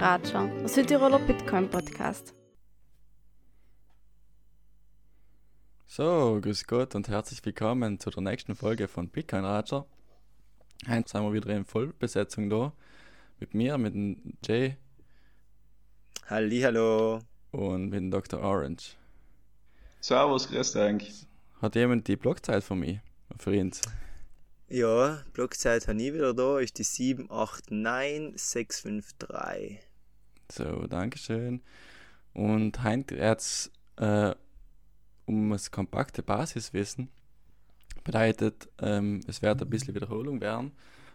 Ratscher, der Südtiroler Bitcoin Podcast. So, grüß Gott und herzlich willkommen zu der nächsten Folge von Bitcoin Ratscher. Heute sind wir wieder in Vollbesetzung da. Mit mir, mit dem Jay. Hallo. Und mit dem Dr. Orange. Servus, grüß dich. Hat jemand die Blockzeit von mir? Für uns? Ja, Blockzeit habe ich wieder da, ist die 789653. So, Dankeschön. Und jetzt äh, um das kompakte Basiswissen bedeutet, ähm, es wird ein bisschen Wiederholung werden,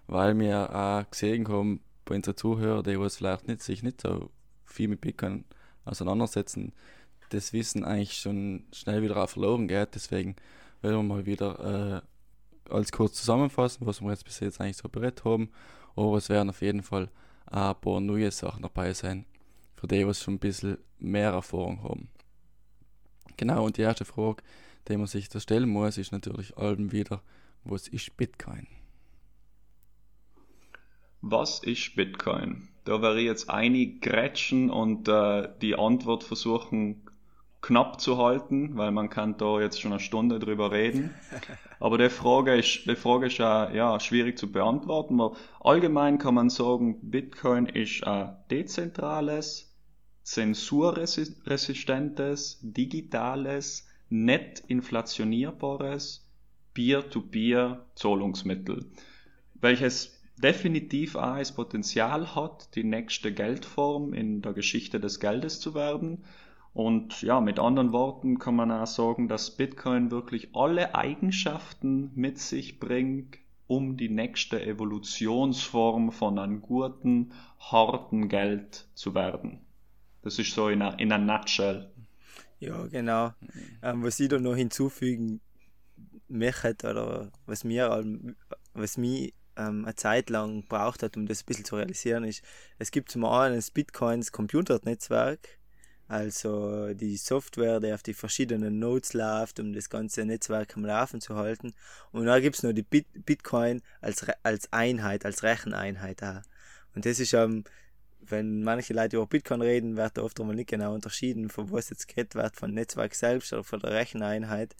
weil wir auch gesehen haben, bei unseren Zuhörern, die was vielleicht nicht, sich nicht so viel mit Bitcoin auseinandersetzen, das Wissen eigentlich schon schnell wieder auch verloren geht. Deswegen werden wir mal wieder äh, als kurz zusammenfassen, was wir jetzt bis jetzt eigentlich so berät haben. Aber es werden auf jeden Fall ein paar neue Sachen dabei sein, für die, was schon ein bisschen mehr Erfahrung haben. Genau, und die erste Frage, die man sich da stellen muss, ist natürlich allem wieder, was ist Bitcoin? Was ist Bitcoin? Da wäre ich jetzt einig grätschen und äh, die Antwort versuchen knapp zu halten, weil man kann da jetzt schon eine Stunde drüber reden. Aber die Frage ist, die Frage ist auch, ja, schwierig zu beantworten. Weil allgemein kann man sagen, Bitcoin ist ein dezentrales, zensurresistentes, digitales, net inflationierbares Peer-to-Peer-Zahlungsmittel, welches definitiv auch das Potenzial hat, die nächste Geldform in der Geschichte des Geldes zu werden und ja, mit anderen Worten kann man auch sagen, dass Bitcoin wirklich alle Eigenschaften mit sich bringt, um die nächste Evolutionsform von einem guten, harten Geld zu werden. Das ist so in einer in a nutshell. Ja, genau. Ähm, was ich da noch hinzufügen möchte, oder was mir, was mich ähm, eine Zeit lang braucht hat, um das ein bisschen zu realisieren, ist, es gibt zum einen das Bitcoins Computernetzwerk, also die Software, die auf die verschiedenen Nodes läuft, um das ganze Netzwerk am Laufen zu halten. Und dann gibt es noch die Bit Bitcoin als, als Einheit, als Recheneinheit auch. Und das ist ähm, wenn manche Leute über Bitcoin reden, wird oft einmal nicht genau unterschieden, von was jetzt geredet wird, von Netzwerk selbst oder von der Recheneinheit.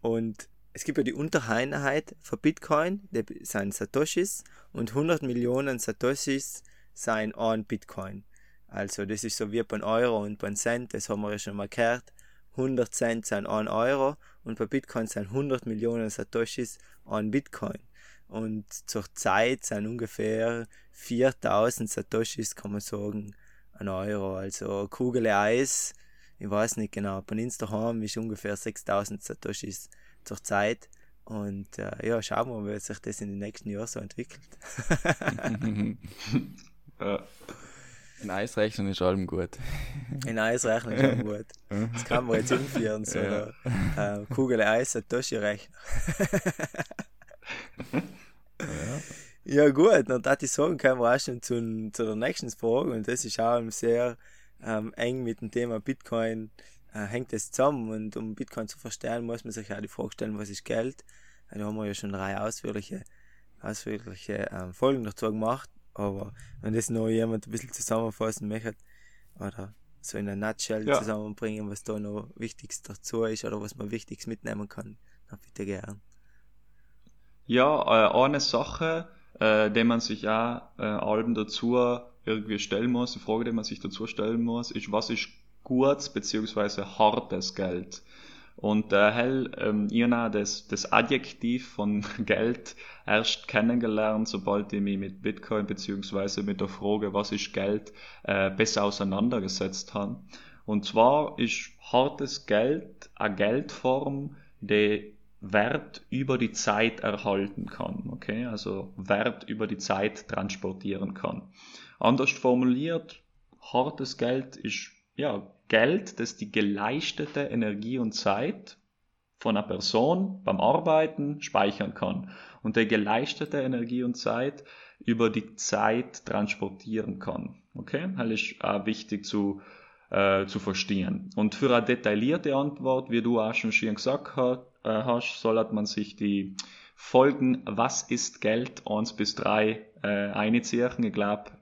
Und es gibt ja die Untereinheit von Bitcoin, die sind Satoshis, und 100 Millionen Satoshis sind ein Bitcoin. Also das ist so wie beim Euro und beim Cent, das haben wir ja schon mal gehört. 100 Cent sind 1 Euro und bei Bitcoin sind 100 Millionen Satoshis 1 Bitcoin. Und zur Zeit sind ungefähr 4000 Satoshis, kann man sagen, ein Euro. Also Kugel Eis, ich weiß nicht genau, bei daheim ist ungefähr 6000 Satoshis zur Zeit. Und äh, ja, schauen wir mal, wie sich das in den nächsten Jahren so entwickelt. ja. In Eis rechnen ist allem gut. In Eis rechnen ist allem gut. Das kann man jetzt umführen, so ja. äh, Kugel Eis, Satoshi-Rechner. ja. ja gut, dann darf ich sagen, kommen wir auch schon zu, zu der nächsten Frage und das ist auch sehr ähm, eng mit dem Thema Bitcoin äh, hängt es zusammen und um Bitcoin zu verstehen, muss man sich auch die Frage stellen, was ist Geld? Da haben wir ja schon drei ausführliche, ausführliche ähm, Folgen dazu gemacht aber wenn das noch jemand ein bisschen zusammenfassen möchte, oder so in einer Nutshell ja. zusammenbringen, was da noch wichtigst dazu ist oder was man wichtigs mitnehmen kann, dann bitte gern. Ja, äh, eine Sache, äh, die man sich auch äh, allem dazu irgendwie stellen muss, die Frage, die man sich dazu stellen muss, ist, was ist gutes bzw. hartes Geld? Und äh, hell, ähm, ich habe das, das Adjektiv von Geld erst kennengelernt, sobald ich mich mit Bitcoin beziehungsweise mit der Frage, was ist Geld, äh, besser auseinandergesetzt habe. Und zwar ist hartes Geld eine Geldform, die Wert über die Zeit erhalten kann, okay? Also Wert über die Zeit transportieren kann. Anders formuliert, hartes Geld ist ja, Geld, das die geleistete Energie und Zeit von einer Person beim Arbeiten speichern kann und die geleistete Energie und Zeit über die Zeit transportieren kann. Okay, das ist auch wichtig zu, äh, zu verstehen. Und für eine detaillierte Antwort, wie du auch schon schön gesagt hast, äh, hast soll man sich die Folgen Was ist Geld 1 bis 3 äh, einziehen. Ich glaube,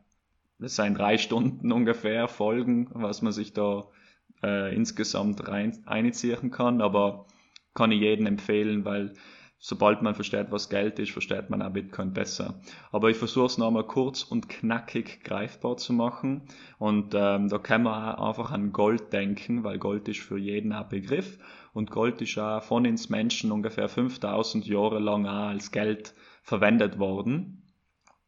das seien drei Stunden ungefähr Folgen, was man sich da äh, insgesamt rein einziehen kann, aber kann ich jedem empfehlen, weil sobald man versteht, was Geld ist, versteht man auch Bitcoin besser. Aber ich versuche es nochmal kurz und knackig greifbar zu machen. Und ähm, da kann man auch einfach an Gold denken, weil Gold ist für jeden ein Begriff. Und Gold ist auch von ins Menschen ungefähr 5000 Jahre lang auch als Geld verwendet worden.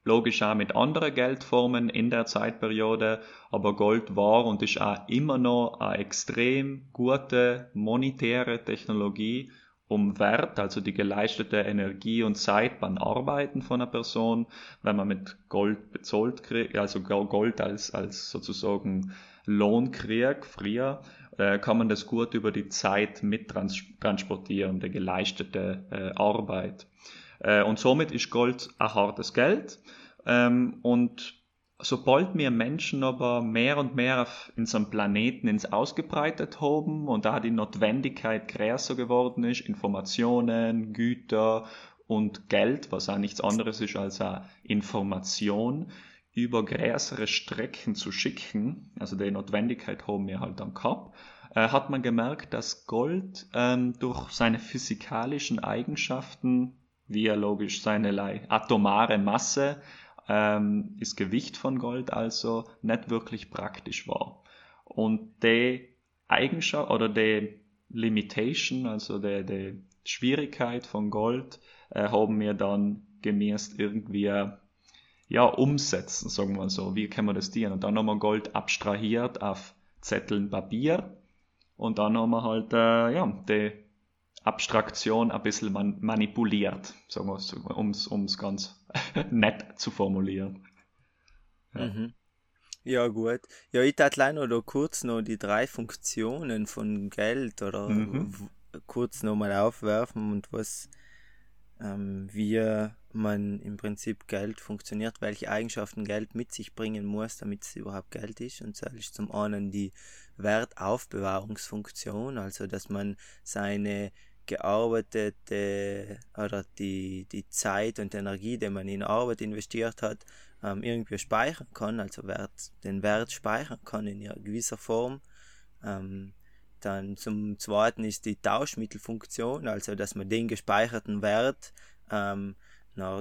Logisch auch mit anderen Geldformen in der Zeitperiode, aber Gold war und ist auch immer noch eine extrem gute monetäre Technologie, um Wert, also die geleistete Energie und Zeit beim Arbeiten von einer Person, wenn man mit Gold bezahlt kriegt, also Gold als, als sozusagen Lohn kriegt, früher, äh, kann man das gut über die Zeit mittransportieren, die geleistete äh, Arbeit. Äh, und somit ist Gold ein hartes Geld. Ähm, und sobald wir Menschen aber mehr und mehr auf unserem Planeten ins Ausgebreitet haben und da die Notwendigkeit größer geworden ist, Informationen, Güter und Geld, was auch nichts anderes ist als eine Information, über größere Strecken zu schicken, also die Notwendigkeit haben wir halt dann gehabt, äh, hat man gemerkt, dass Gold ähm, durch seine physikalischen Eigenschaften, wie er logisch seine atomare Masse, ähm, das Gewicht von Gold also nicht wirklich praktisch war. Und die Eigenschaft oder die Limitation, also die, die Schwierigkeit von Gold, äh, haben wir dann gemäß irgendwie ja, umsetzen, sagen wir so. Wie kann man das dienen? Und dann haben wir Gold abstrahiert auf Zetteln Papier und dann haben wir halt äh, ja, die Abstraktion ein bisschen man manipuliert, sagen wir es, um es ganz nett zu formulieren. Ja. Mhm. ja. gut. Ja, ich darf leider noch kurz noch die drei Funktionen von Geld oder mhm. kurz nochmal aufwerfen und was ähm, wie man im Prinzip Geld funktioniert, welche Eigenschaften Geld mit sich bringen muss, damit es überhaupt Geld ist. Und zwar ist zum einen die Wertaufbewahrungsfunktion, also dass man seine gearbeitete oder die, die Zeit und Energie, die man in Arbeit investiert hat, ähm, irgendwie speichern kann, also Wert, den Wert speichern kann in gewisser Form. Ähm, dann zum zweiten ist die Tauschmittelfunktion, also dass man den gespeicherten Wert ähm,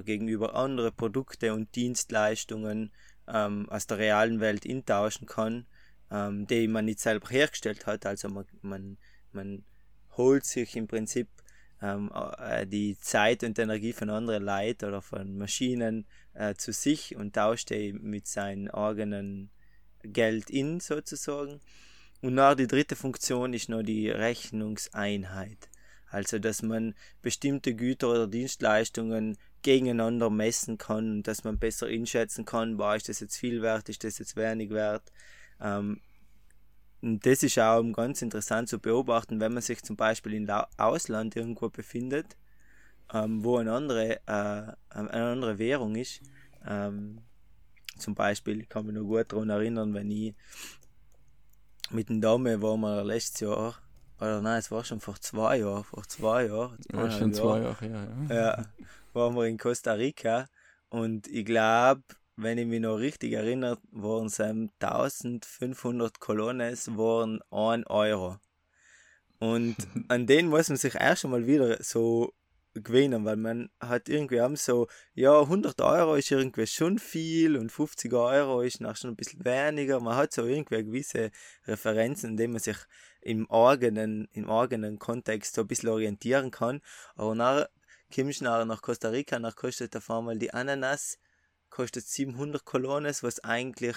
gegenüber andere Produkte und Dienstleistungen ähm, aus der realen Welt intauschen kann, ähm, die man nicht selber hergestellt hat. Also man, man, man holt sich im Prinzip ähm, äh, die Zeit und Energie von anderen Leuten oder von Maschinen äh, zu sich und tauscht die mit seinem eigenen Geld in sozusagen. Und nach die dritte Funktion ist noch die Rechnungseinheit. Also, dass man bestimmte Güter oder Dienstleistungen gegeneinander messen kann und dass man besser einschätzen kann, war ist das jetzt viel wert, ist das jetzt wenig wert. Ähm, und das ist auch ganz interessant zu beobachten, wenn man sich zum Beispiel im Ausland irgendwo befindet, ähm, wo eine andere, äh, eine andere Währung ist. Ähm, zum Beispiel, ich kann mich noch gut daran erinnern, wenn ich mit dem Dame war wir letztes Jahr, oder nein, es war schon vor zwei Jahren, vor zwei Jahren. Ja, schon zwei Jahre, ja, ja. Ja, waren wir in Costa Rica und ich glaube, wenn ich mich noch richtig erinnere, waren es 1500 Colones, waren 1 Euro. Und an den muss man sich erst einmal wieder so gewinnen, weil man hat irgendwie haben so, ja, 100 Euro ist irgendwie schon viel und 50 Euro ist noch schon ein bisschen weniger. Man hat so irgendwie gewisse Referenzen, in denen man sich im eigenen, im eigenen Kontext so ein bisschen orientieren kann. Aber nachher kommst du nach Costa Rica, nach kostet auf einmal die Ananas kostet 700 Colones, was eigentlich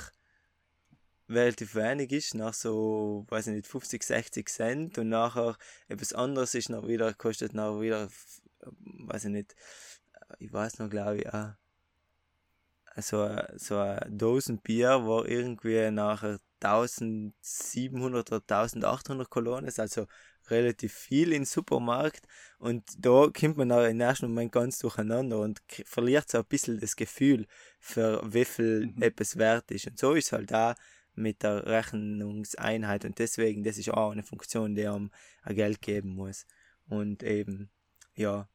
relativ wenig ist, nach so, weiß ich nicht, 50, 60 Cent. Und nachher etwas anderes ist noch wieder, kostet noch wieder, weiß ich nicht, ich weiß noch, glaube ich, auch, so, so eine Dosen Bier war irgendwie nachher 1700 oder 1800 Colones, also relativ viel im Supermarkt und da kommt man auch im ersten Moment ganz durcheinander und verliert so ein bisschen das Gefühl, für wie viel mhm. etwas wert ist. Und so ist es halt da mit der Rechnungseinheit und deswegen, das ist auch eine Funktion, die einem ein Geld geben muss. Und eben, ja,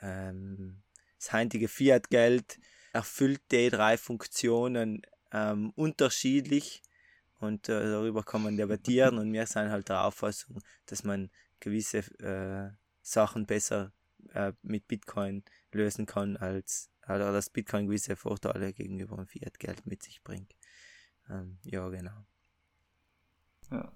ähm, das heutige Fiat-Geld erfüllt die drei Funktionen ähm, unterschiedlich und äh, darüber kann man debattieren und wir sind halt der Auffassung, dass man gewisse äh, Sachen besser äh, mit Bitcoin lösen kann, als oder dass Bitcoin gewisse Vorteile gegenüber dem Fiat-Geld mit sich bringt. Ähm, ja, genau. Ja,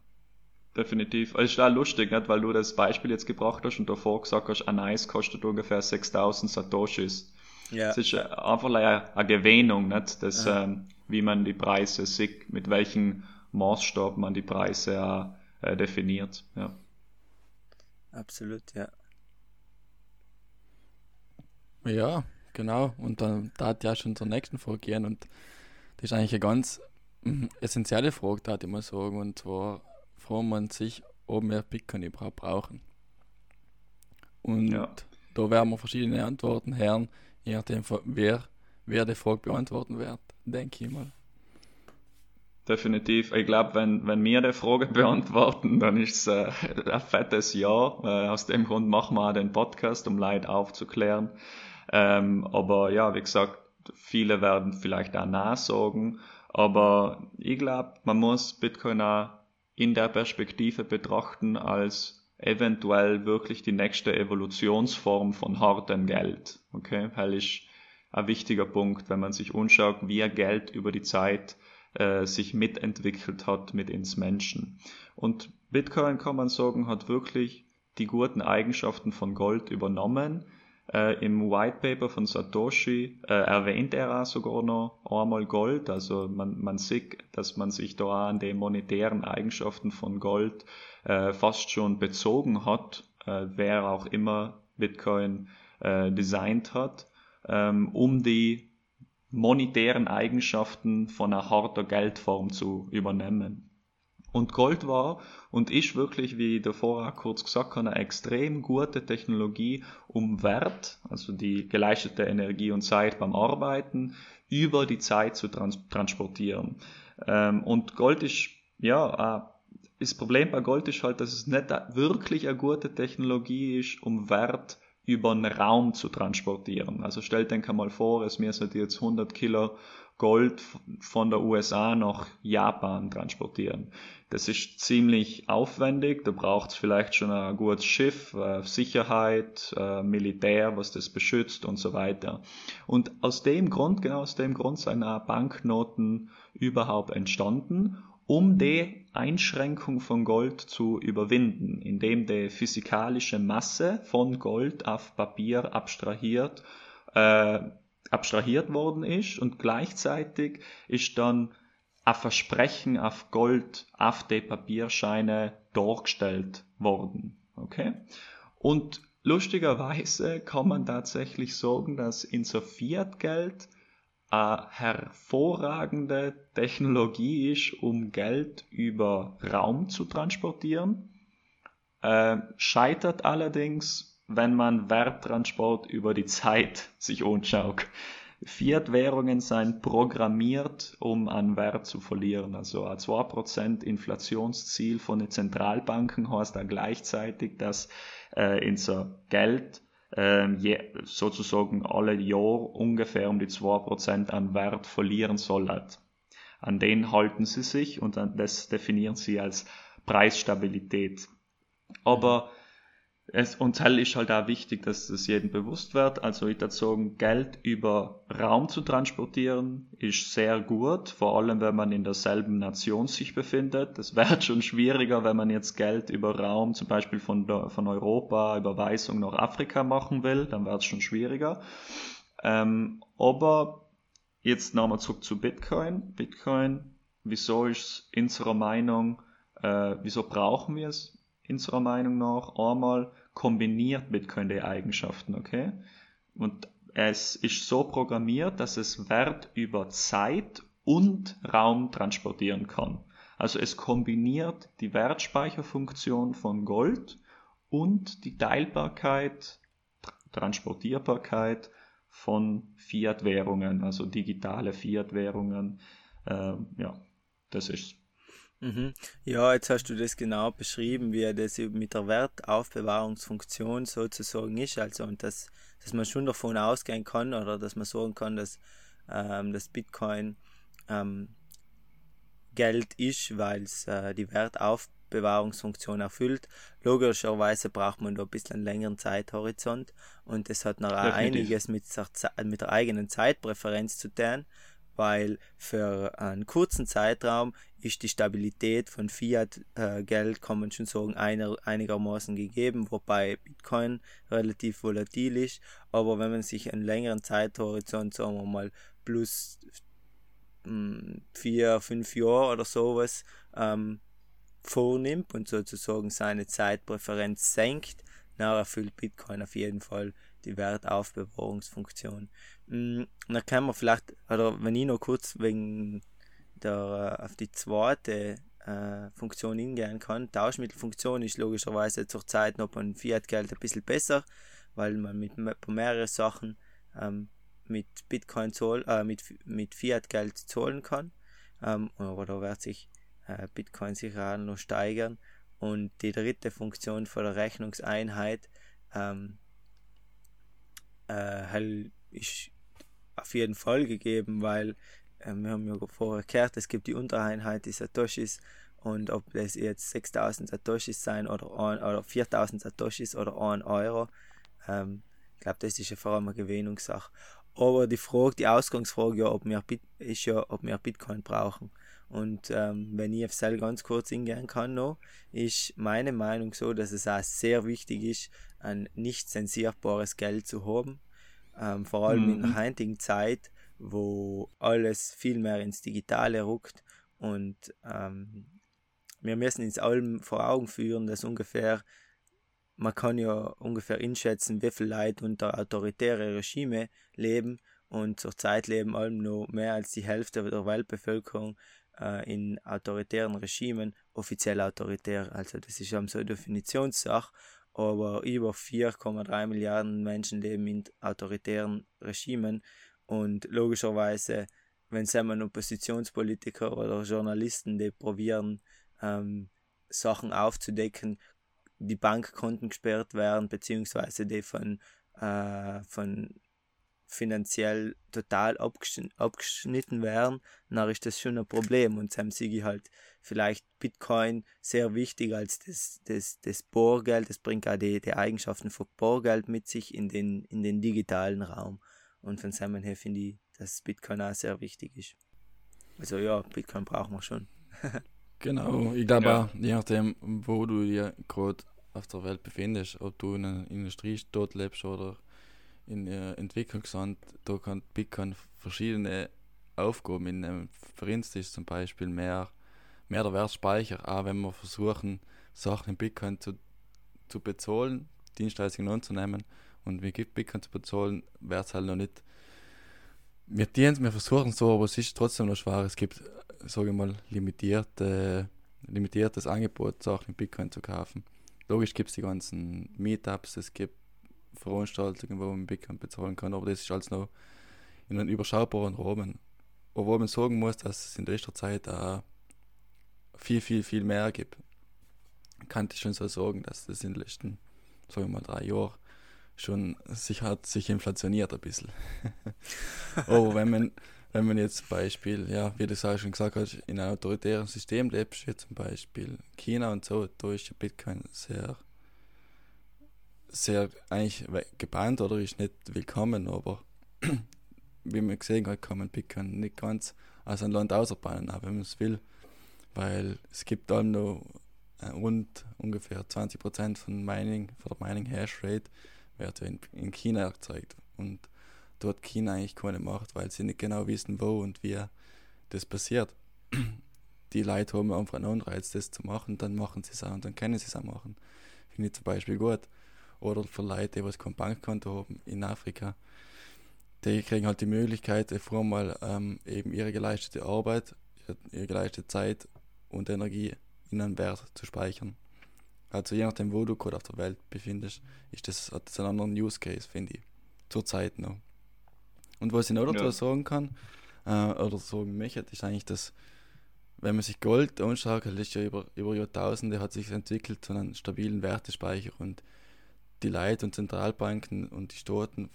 definitiv. Es ist auch lustig, nicht? weil du das Beispiel jetzt gebracht hast und davor gesagt hast, ein Eis kostet ungefähr 6000 Satoshis. Ja. Es ist einfach eine, eine Gewöhnung, nicht? Das, ähm, wie man die Preise sieht, mit welchem Maßstab man die Preise auch, äh, definiert. Ja. Absolut, ja. Ja, genau. Und dann da hat ja schon zur nächsten Frage gehen und das ist eigentlich eine ganz mhm, essentielle Frage, da ich mal sagen. Und zwar fragt man sich, ob wir Bitcoin überhaupt brauchen. Und ja. da werden wir verschiedene Antworten hören, je nachdem, wer, wer die Frage beantworten wird, denke ich mal. Definitiv. Ich glaube, wenn, wenn wir die Frage beantworten, dann ist es äh, ein fettes Ja. Äh, aus dem Grund machen wir auch den Podcast, um Leid aufzuklären. Ähm, aber ja, wie gesagt, viele werden vielleicht auch nachsagen. Aber ich glaube, man muss Bitcoin auch in der Perspektive betrachten als eventuell wirklich die nächste Evolutionsform von hartem Geld. Okay, weil ist ein wichtiger Punkt, wenn man sich anschaut, wie Geld über die Zeit äh, sich mitentwickelt hat mit ins Menschen. Und Bitcoin kann man sagen, hat wirklich die guten Eigenschaften von Gold übernommen. Äh, Im White Paper von Satoshi äh, erwähnt er auch sogar noch einmal Gold. Also man, man sieht, dass man sich da an den monetären Eigenschaften von Gold äh, fast schon bezogen hat, äh, wer auch immer Bitcoin äh, designt hat, ähm, um die monetären Eigenschaften von einer harter Geldform zu übernehmen. Und Gold war und ist wirklich, wie davor auch kurz gesagt habe, eine extrem gute Technologie, um Wert, also die geleistete Energie und Zeit beim Arbeiten, über die Zeit zu trans transportieren. Ähm, und Gold ist, ja, das Problem bei Gold ist halt, dass es nicht wirklich eine gute Technologie ist, um Wert über den Raum zu transportieren. Also stellt euch mal vor, es müssen jetzt 100 Kilo Gold von der USA nach Japan transportieren. Das ist ziemlich aufwendig, da braucht es vielleicht schon ein gutes Schiff, äh, Sicherheit, äh, Militär, was das beschützt und so weiter. Und aus dem Grund, genau aus dem Grund sind auch Banknoten überhaupt entstanden um die Einschränkung von Gold zu überwinden, indem die physikalische Masse von Gold auf Papier abstrahiert, äh, abstrahiert worden ist und gleichzeitig ist dann ein Versprechen auf Gold auf die Papierscheine dargestellt worden. Okay? Und lustigerweise kann man tatsächlich sagen, dass in so Fiat-Geld eine hervorragende Technologie ist, um Geld über Raum zu transportieren. Äh, scheitert allerdings, wenn man Werttransport über die Zeit sich anschaut. Fiat-Währungen sind programmiert, um an Wert zu verlieren. Also ein 2% Inflationsziel von den Zentralbanken heißt da gleichzeitig, dass äh, unser Geld ähm, je, sozusagen alle Jahr ungefähr um die 2% an Wert verlieren soll. Halt. An den halten sie sich und das definieren sie als Preisstabilität. Aber es, und hell ist halt auch wichtig, dass es jedem bewusst wird. Also ich würde sagen, Geld über Raum zu transportieren ist sehr gut, vor allem wenn man in derselben Nation sich befindet. Es wird schon schwieriger, wenn man jetzt Geld über Raum, zum Beispiel von, von Europa, Überweisung nach Afrika machen will, dann wird es schon schwieriger. Ähm, aber jetzt nochmal zurück zu Bitcoin. Bitcoin, wieso ist unserer Meinung, äh, wieso brauchen wir es unserer Meinung nach einmal kombiniert Bitcoin die Eigenschaften, okay? Und es ist so programmiert, dass es Wert über Zeit und Raum transportieren kann. Also es kombiniert die Wertspeicherfunktion von Gold und die Teilbarkeit, Transportierbarkeit von Fiat-Währungen, also digitale Fiat-Währungen. Äh, ja, das ist Mhm. Ja, jetzt hast du das genau beschrieben, wie das mit der Wertaufbewahrungsfunktion sozusagen ist. Also, und dass, dass man schon davon ausgehen kann oder dass man sagen kann, dass ähm, das Bitcoin ähm, Geld ist, weil es äh, die Wertaufbewahrungsfunktion erfüllt. Logischerweise braucht man da ein bisschen einen längeren Zeithorizont und das hat noch auch einiges mit der, mit der eigenen Zeitpräferenz zu tun, weil für einen kurzen Zeitraum ist die Stabilität von Fiat-Geld, äh, kann man schon sagen, einer, einigermaßen gegeben, wobei Bitcoin relativ volatil ist. Aber wenn man sich einen längeren Zeithorizont, sagen wir mal, plus hm, vier, fünf Jahre oder sowas ähm, vornimmt und sozusagen seine Zeitpräferenz senkt, dann erfüllt Bitcoin auf jeden Fall die Wertaufbewahrungsfunktion. Mm, dann kann man vielleicht, oder wenn ich noch kurz wegen der, auf die zweite äh, Funktion hingehen kann, Tauschmittelfunktion ist logischerweise zurzeit noch beim Fiat-Geld ein bisschen besser, weil man mit mehreren Sachen ähm, mit Bitcoin zahl, äh, mit, mit Fiat-Geld zahlen kann. Ähm, aber da wird sich äh, Bitcoin sicher auch noch steigern. Und die dritte Funktion von der Rechnungseinheit ähm, äh, ist auf jeden Fall gegeben, weil äh, wir haben ja vorher gehört, es gibt die Untereinheit, die Satoshis und ob das jetzt 6000 Satoshis sein oder, oder 4000 Satoshis oder 1 Euro, ähm, ich glaube, das ist ja vor allem eine Gewinnungssache. Aber die Frage, die Ausgangsfrage ja, ob wir Bit ist ja, ob wir Bitcoin brauchen. Und ähm, wenn ich auf Cell ganz kurz hingehen kann noch, ist meine Meinung so, dass es auch sehr wichtig ist, ein nicht zensierbares Geld zu haben. Ähm, vor allem mhm. in der heutigen Zeit, wo alles viel mehr ins Digitale ruckt und ähm, wir müssen uns allem vor Augen führen, dass ungefähr, man kann ja ungefähr einschätzen, wie viele Leute unter autoritäre Regime leben und zurzeit leben allem nur mehr als die Hälfte der Weltbevölkerung äh, in autoritären Regimen, offiziell autoritär, also das ist ja so eine Definitionssache, aber über 4,3 Milliarden Menschen leben in autoritären Regimen. Und logischerweise, wenn einmal Oppositionspolitiker oder Journalisten, die probieren, ähm, Sachen aufzudecken, die Bankkonten gesperrt werden, beziehungsweise die von, äh, von finanziell total abgeschnitten werden, dann ist das schon ein Problem. Und dann sehe ich halt vielleicht Bitcoin sehr wichtig als das, das, das Bohrgeld. Das bringt auch die, die Eigenschaften von Bohrgeld mit sich in den, in den digitalen Raum. Und von Simon her finde ich, dass Bitcoin auch sehr wichtig ist. Also ja, Bitcoin brauchen wir schon. genau, ich glaube ja. je nachdem, wo du dich gerade auf der Welt befindest, ob du in einer Industriestadt lebst oder in der Entwicklungsland, da kann Bitcoin verschiedene Aufgaben in einem Verdienst zum Beispiel mehr, mehr der Wertspeicher, auch wenn wir versuchen, Sachen in Bitcoin zu, zu bezahlen, Dienstleistungen anzunehmen und wir gibt Bitcoin zu bezahlen, wäre es halt noch nicht. Wir, dienen, wir versuchen so, aber es ist trotzdem noch schwer. Es gibt, sage ich mal, limitierte, limitiertes Angebot, Sachen in Bitcoin zu kaufen. Logisch gibt es die ganzen Meetups, es gibt Veranstaltungen, wo man Bitcoin bezahlen kann, aber das ist alles noch in einem überschaubaren Rahmen. Obwohl man sagen muss, dass es in letzter Zeit auch viel, viel, viel mehr gibt. Kann ich schon so sagen, dass das in den letzten, sagen wir mal, drei Jahren schon sich hat sich inflationiert ein bisschen. aber wenn man, wenn man jetzt zum Beispiel, ja, wie du es auch schon gesagt hast, in einem autoritären System lebst, wie zum Beispiel China und so, da ist Bitcoin sehr sehr eigentlich gebannt oder ist nicht willkommen, aber wie man gesehen hat, kann man Bitcoin nicht ganz aus einem Land ausbauen, wenn man es will, weil es gibt dann noch äh, rund ungefähr 20% von Mining, von der Mining Hash Rate wird in, in China erzeugt und dort China eigentlich keine Macht, weil sie nicht genau wissen, wo und wie das passiert. Die Leute haben einfach einen Anreiz, das zu machen, dann machen sie es auch und dann können sie es auch machen. Finde ich zum Beispiel gut oder für Leute, die kein Bankkonto haben in Afrika. Die kriegen halt die Möglichkeit, vor mal ähm, eben ihre geleistete Arbeit, ihre geleistete Zeit und Energie in einen Wert zu speichern. Also je nachdem, wo du gerade auf der Welt befindest, ist das, hat das einen anderen Use Case, finde ich. Zurzeit noch. Und was ich noch dazu ja. sagen kann, äh, oder sagen möchte, ist eigentlich, dass wenn man sich Gold anschaut, das ist ja über, über Jahrtausende hat sich entwickelt zu einem stabilen Wertespeicher und die Leute und Zentralbanken und die Staaten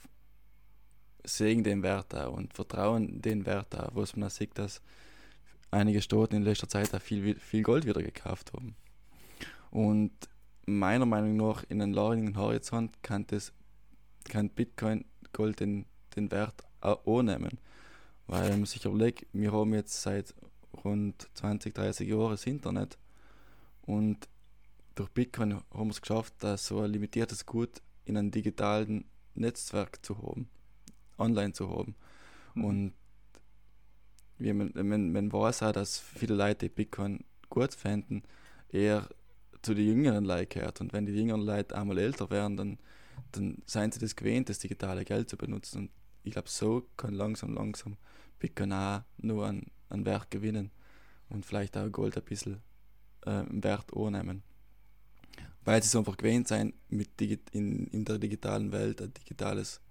sehen den Wert auch und vertrauen den Wert auch, wo man auch sieht, dass einige Staaten in letzter Zeit auch viel, viel Gold wieder gekauft haben. Und meiner Meinung nach in einem langen Horizont kann, das, kann Bitcoin Gold den, den Wert auch annehmen. Weil man sich überlegt, wir haben jetzt seit rund 20, 30 Jahren das Internet und durch Bitcoin haben wir es geschafft, dass so ein limitiertes Gut in einem digitalen Netzwerk zu haben, online zu haben. Mhm. Und wie man, man, man weiß auch, dass viele Leute Bitcoin gut finden, eher zu den jüngeren Leuten gehört. Und wenn die jüngeren Leute einmal älter werden, dann, dann seien sie das gewöhnt, das digitale Geld zu benutzen. Und ich glaube, so kann langsam, langsam Bitcoin auch nur an, an Wert gewinnen und vielleicht auch Gold ein bisschen äh, Wert annehmen. Weil sie es einfach gewöhnt sein, mit in, in der digitalen Welt ein digitales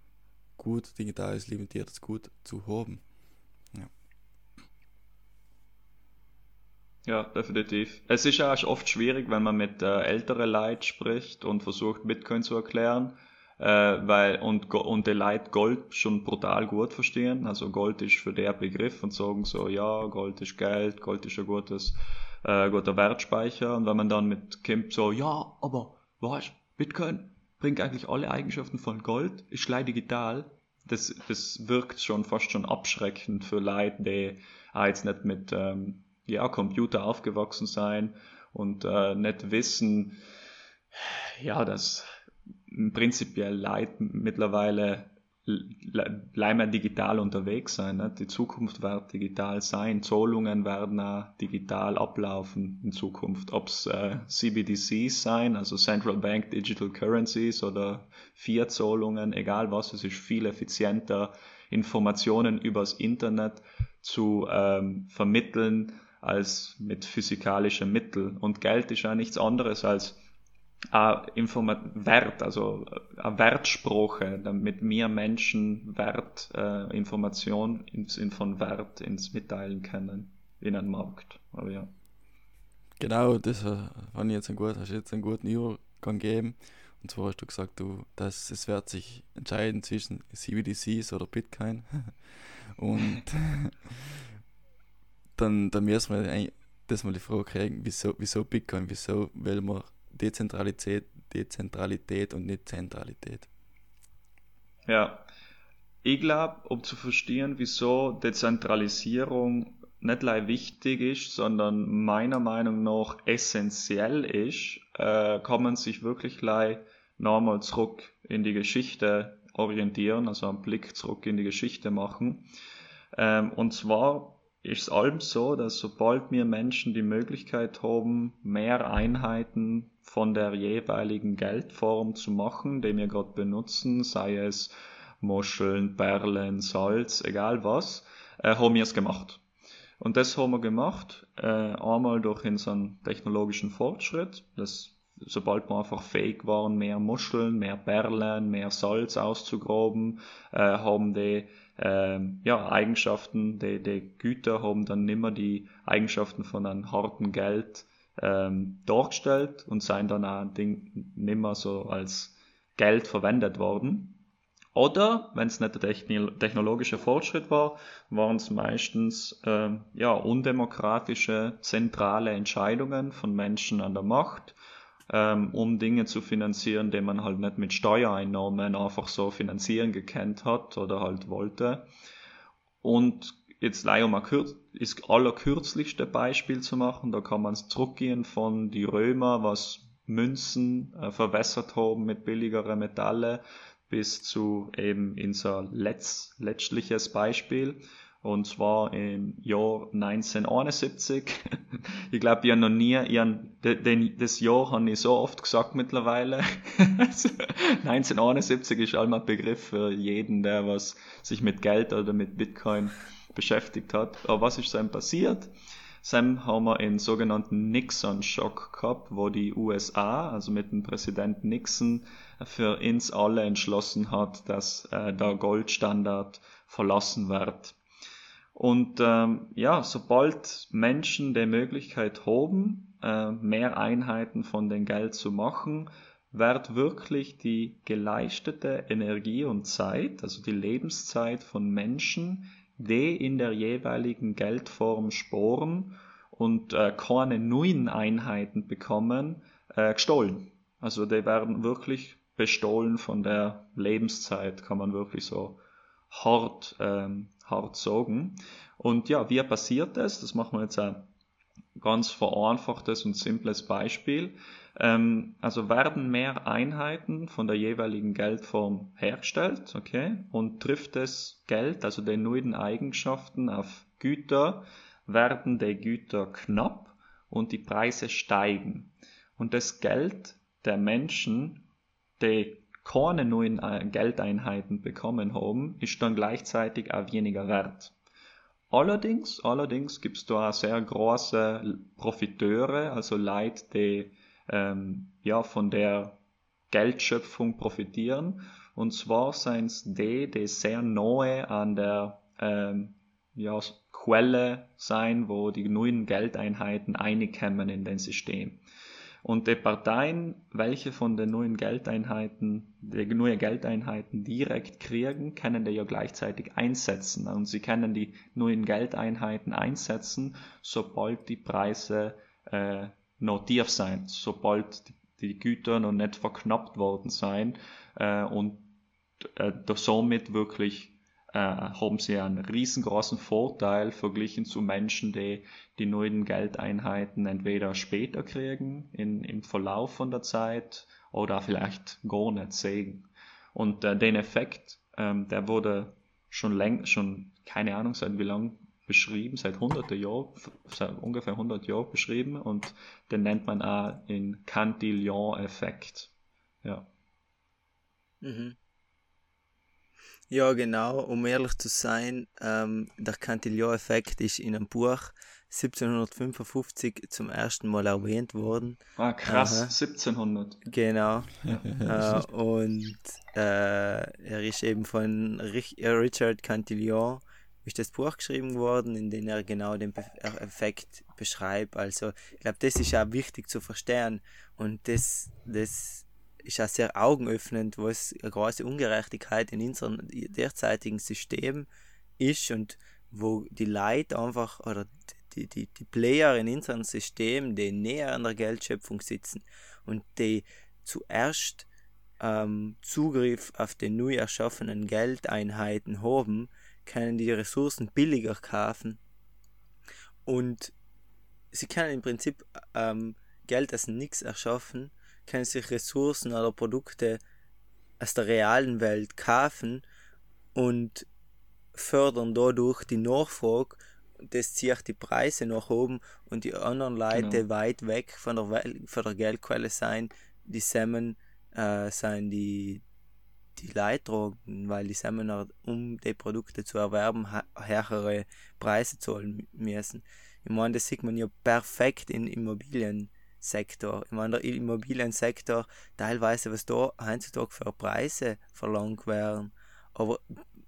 Gut, digitales limitiertes Gut zu haben. Ja. Ja, definitiv. Es ist ja oft schwierig, wenn man mit äh, älteren Leuten spricht und versucht, Bitcoin zu erklären, äh, weil und, und die Leute Gold schon brutal gut verstehen. Also Gold ist für der Begriff und sagen so, ja, Gold ist Geld, Gold ist ein gutes, äh, guter Wertspeicher. Und wenn man dann mit Kimp so, ja, aber was, Bitcoin bringt eigentlich alle Eigenschaften von Gold, ist gleich digital. Das, das wirkt schon fast schon abschreckend für Leute, die auch jetzt nicht mit ähm, ja, Computer aufgewachsen sein und äh, nicht wissen, ja, dass prinzipiell Leute mittlerweile bleiben wir digital unterwegs sein. Ne? Die Zukunft wird digital sein. Zahlungen werden auch digital ablaufen in Zukunft. Ob es äh, CBDCs sein, also Central Bank Digital Currencies oder Fiat-Zahlungen, egal was, es ist viel effizienter, Informationen übers Internet zu ähm, vermitteln als mit physikalischen Mitteln. Und Geld ist ja nichts anderes als ein Wert, also eine Wertsprache, damit wir Menschen Wert, äh, Information im Sinn von Wert ins Mitteilen können in einem Markt. Aber ja. Genau, das äh, fand ich jetzt ein gut, hast jetzt einen guten Übergang gegeben. Und zwar hast du gesagt, du, dass es wird sich entscheiden zwischen CBDCs oder Bitcoin. Und dann, dann müssen wir das mal die Frage kriegen, wieso, wieso Bitcoin, wieso will man Dezentralität, Dezentralität und nicht Zentralität. Ja, ich glaube, um zu verstehen, wieso Dezentralisierung nicht nur wichtig ist, sondern meiner Meinung nach essentiell ist, äh, kann man sich wirklich nochmal zurück in die Geschichte orientieren, also einen Blick zurück in die Geschichte machen. Ähm, und zwar ist allem so, dass sobald wir Menschen die Möglichkeit haben, mehr Einheiten von der jeweiligen Geldform zu machen, die wir gerade benutzen, sei es Muscheln, Perlen, Salz, egal was, äh, haben wir es gemacht. Und das haben wir gemacht, äh, einmal durch unseren technologischen Fortschritt, dass sobald wir einfach fähig waren, mehr Muscheln, mehr Perlen, mehr Salz auszugraben, äh, haben die äh, ja, Eigenschaften, die, die Güter haben dann nimmer die Eigenschaften von einem harten Geld ähm, dargestellt und seien dann auch Ding nimmer so als Geld verwendet worden. Oder, wenn es nicht der technologische Fortschritt war, waren es meistens äh, ja, undemokratische, zentrale Entscheidungen von Menschen an der Macht, ähm, um Dinge zu finanzieren, die man halt nicht mit Steuereinnahmen einfach so finanzieren gekannt hat oder halt wollte. Und jetzt leider mal kurz, ist allerkürzlichste Beispiel zu machen, da kann man zurückgehen von die Römer, was Münzen äh, verwässert haben mit billigeren Metalle, bis zu eben unser letzt, letztliches Beispiel und zwar im Jahr 1971. ich glaube, ich habe noch nie, ich hab, den, das Jahr habe ich so oft gesagt mittlerweile. 1971 ist einmal ein Begriff für jeden, der was sich mit Geld oder mit Bitcoin beschäftigt hat. Aber was ist dann passiert? Sam haben wir einen sogenannten Nixon-Schock gehabt, wo die USA, also mit dem Präsident Nixon, für uns alle entschlossen hat, dass äh, der Goldstandard verlassen wird. Und ähm, ja, sobald Menschen die Möglichkeit haben, äh, mehr Einheiten von dem Geld zu machen, wird wirklich die geleistete Energie und Zeit, also die Lebenszeit von Menschen, die in der jeweiligen Geldform sporen und äh, keine neuen Einheiten bekommen, äh, gestohlen. Also die werden wirklich bestohlen von der Lebenszeit, kann man wirklich so hart, ähm, hart sagen. Und ja, wie passiert das? Das machen wir jetzt ein ganz vereinfachtes und simples Beispiel. Ähm, also werden mehr Einheiten von der jeweiligen Geldform hergestellt, okay, und trifft das Geld, also die neuen Eigenschaften auf Güter, werden die Güter knapp und die Preise steigen. Und das Geld der Menschen, die keine neuen äh, Geldeinheiten bekommen haben, ist dann gleichzeitig auch weniger wert. Allerdings, allerdings gibt es da auch sehr große Profiteure, also Leute, die ähm, ja, von der Geldschöpfung profitieren. Und zwar sind es die, die sehr nahe an der ähm, ja, Quelle sein, wo die neuen Geldeinheiten einkommen in den System. Und die Parteien, welche von den neuen Geldeinheiten, die neue Geldeinheiten direkt kriegen, können die ja gleichzeitig einsetzen. Und sie können die neuen Geldeinheiten einsetzen, sobald die Preise äh, noch tief sein, sobald die, Güter noch nicht verknappt worden sein äh, und äh, somit wirklich äh, haben sie einen riesengroßen Vorteil verglichen zu Menschen, die die neuen Geldeinheiten entweder später kriegen in, im Verlauf von der Zeit oder vielleicht gar nicht sehen. Und äh, den Effekt, ähm, der wurde schon länger, schon keine Ahnung seit wie lang beschrieben, seit hunderte Jahren, seit ungefähr 100 Jahren beschrieben und den nennt man auch den Cantillon-Effekt. Ja. Mhm. Ja, genau. Um ehrlich zu sein, ähm, der Cantillon-Effekt ist in einem Buch 1755 zum ersten Mal erwähnt worden. Ah, krass, Aha. 1700. Genau. äh, und äh, er ist eben von Richard Cantillon ist das Buch geschrieben worden, in dem er genau den Effekt beschreibt. Also ich glaube, das ist auch wichtig zu verstehen und das, das ist auch sehr augenöffnend, was eine große Ungerechtigkeit in unserem derzeitigen System ist und wo die Leute einfach oder die, die, die Player in unserem System, die näher an der Geldschöpfung sitzen und die zuerst ähm, Zugriff auf die neu erschaffenen Geldeinheiten haben, können die Ressourcen billiger kaufen und sie können im Prinzip ähm, Geld als nichts erschaffen, können sich Ressourcen oder Produkte aus der realen Welt kaufen und fördern dadurch die Nachfrage das zieht die Preise nach oben und die anderen Leute genau. weit weg von der, Wel von der Geldquelle sein, die Semmen äh, sein die die Leidtragenden, weil die Semmener, um die Produkte zu erwerben, höhere Preise zahlen müssen. Ich meine, das sieht man ja perfekt im Immobiliensektor. Ich meine, der Immobiliensektor, teilweise, was da heutzutage für Preise verlangt werden, aber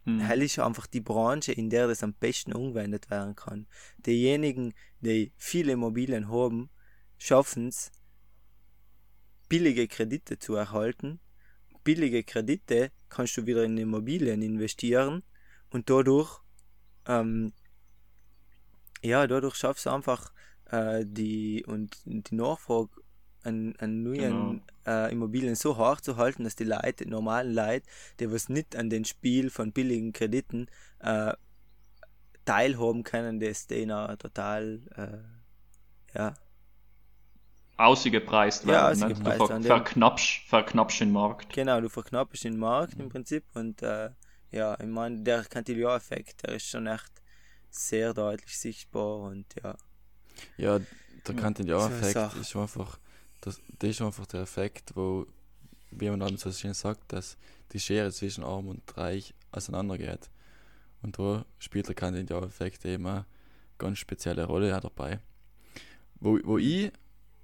Mhm. Hell ist einfach die Branche, in der das am besten umgewendet werden kann. Diejenigen, die viele Immobilien haben, schaffen es, billige Kredite zu erhalten. Billige Kredite kannst du wieder in Immobilien investieren und dadurch, ähm, ja, dadurch schaffst du einfach äh, die und die Nachfrage an, an neuen genau. äh, Immobilien so hoch zu halten, dass die Leute, normalen Leute, die was nicht an den Spiel von billigen Krediten äh, teilhaben können, das denen total äh, ja ausgepreist werden. Ja, ne? Du ver verknappst, verknappst den Markt. Genau, du verknappst den Markt im Prinzip und äh, ja, ich meine, der Cantillon-Effekt, der ist schon echt sehr deutlich sichtbar und ja. Ja, der Cantillon-Effekt ist einfach das, das ist einfach der Effekt, wo, wie man dann so schön sagt, dass die Schere zwischen Arm und Reich auseinandergeht. Und da spielt der Kandidat-Effekt eben eine ganz spezielle Rolle dabei. Wo, wo ich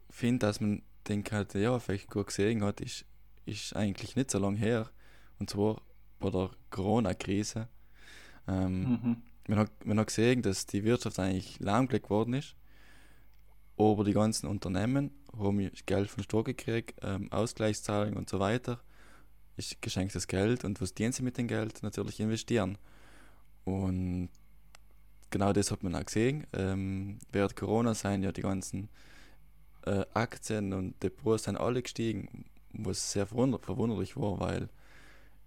finde, dass man den Kandidat-Effekt gut gesehen hat, ist, ist eigentlich nicht so lange her. Und zwar bei der Corona-Krise. Ähm, mhm. man, hat, man hat gesehen, dass die Wirtschaft eigentlich lahmgelegt worden ist aber die ganzen Unternehmen habe ich Geld von Staat gekriegt, ähm, Ausgleichszahlung und so weiter. Ich geschenktes Geld und was dienen sie mit dem Geld? Natürlich investieren. Und genau das hat man auch gesehen. Ähm, während Corona sind ja die ganzen äh, Aktien und Depots sind alle gestiegen, was sehr verwunder verwunderlich war, weil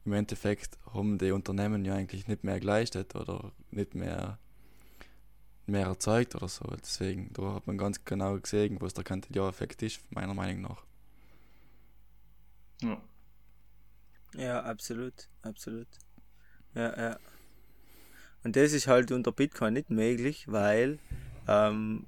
im Endeffekt haben die Unternehmen ja eigentlich nicht mehr geleistet oder nicht mehr mehr erzeugt oder so. Deswegen, da hat man ganz genau gesehen, was der Cantillon-Effekt ist, meiner Meinung nach. Ja. Ja, absolut, absolut. Ja, ja. Und das ist halt unter Bitcoin nicht möglich, weil ähm,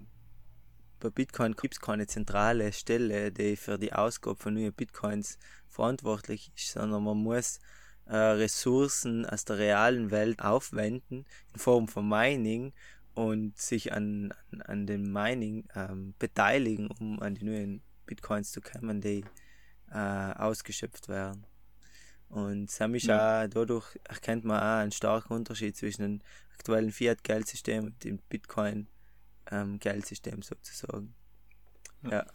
bei Bitcoin gibt es keine zentrale Stelle, die für die Ausgabe von neuen Bitcoins verantwortlich ist, sondern man muss äh, Ressourcen aus der realen Welt aufwenden in Form von Mining und sich an, an, an dem Mining ähm, beteiligen, um an die neuen Bitcoins zu kommen, die äh, ausgeschöpft werden. Und ja. auch, dadurch erkennt man auch einen starken Unterschied zwischen dem aktuellen Fiat-Geldsystem und dem Bitcoin-Geldsystem ähm, sozusagen. Ja. ja.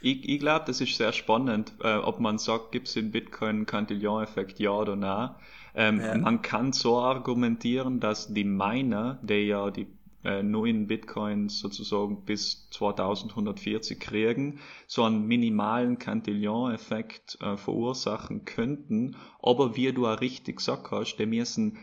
Ich, ich glaube, das ist sehr spannend, äh, ob man sagt, gibt es den Bitcoin-Cantillon-Effekt ja oder nein. Ähm, ja. Man kann so argumentieren, dass die Miner, die ja die äh, neuen Bitcoins sozusagen bis 2140 kriegen, so einen minimalen Cantillon-Effekt äh, verursachen könnten. Aber wie du auch richtig gesagt hast, die müssen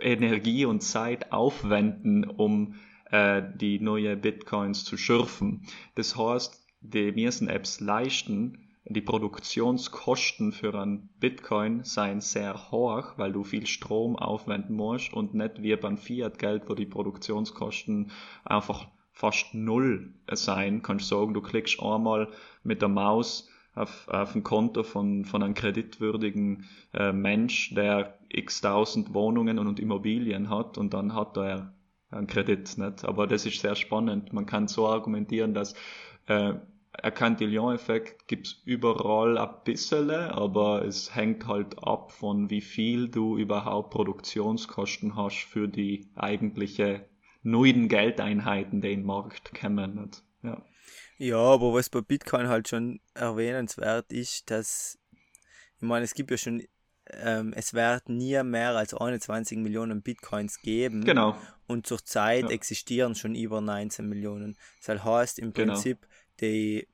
Energie und Zeit aufwenden, um äh, die neue Bitcoins zu schürfen. Das heißt, die müssen Apps leisten, die Produktionskosten für einen Bitcoin seien sehr hoch, weil du viel Strom aufwenden musst und nicht wie beim Fiat-Geld, wo die Produktionskosten einfach fast null sein. Kannst sagen, du klickst einmal mit der Maus auf, auf ein Konto von, von einem kreditwürdigen äh, Mensch, der x tausend Wohnungen und Immobilien hat und dann hat er einen Kredit. Nicht? Aber das ist sehr spannend. Man kann so argumentieren, dass äh, Cantillon-Effekt gibt es überall ein bisschen, aber es hängt halt ab von wie viel du überhaupt Produktionskosten hast für die eigentliche neuen Geldeinheiten, die in den Markt kommen. Ja. ja, aber was bei Bitcoin halt schon erwähnenswert ist, dass, ich meine, es gibt ja schon, ähm, es wird nie mehr als 21 Millionen Bitcoins geben. Genau. Und zurzeit ja. existieren schon über 19 Millionen. Das heißt im genau. Prinzip, genau die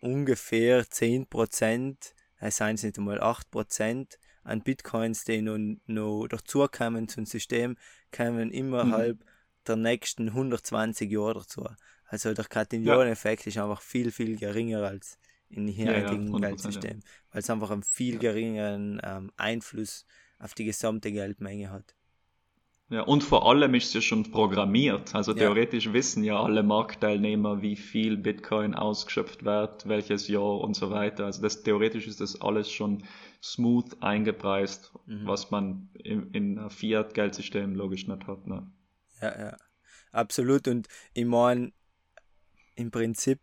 ungefähr 10%, äh, seien es nicht einmal 8% an Bitcoins, die noch, noch dazukommen zum System, kommen innerhalb mhm. der nächsten 120 Jahre dazu. Also der Cantillon-Effekt ja. ist einfach viel, viel geringer als in hier ja, ja, Geldsystem, weil es einfach einen viel geringeren ähm, Einfluss auf die gesamte Geldmenge hat. Ja, und vor allem ist es ja schon programmiert. Also theoretisch ja. wissen ja alle Marktteilnehmer, wie viel Bitcoin ausgeschöpft wird, welches Jahr und so weiter. Also das theoretisch ist das alles schon smooth eingepreist, mhm. was man in, in einem Fiat-Geldsystem logisch nicht hat. Ne? Ja, ja. Absolut. Und ich meine, im Prinzip,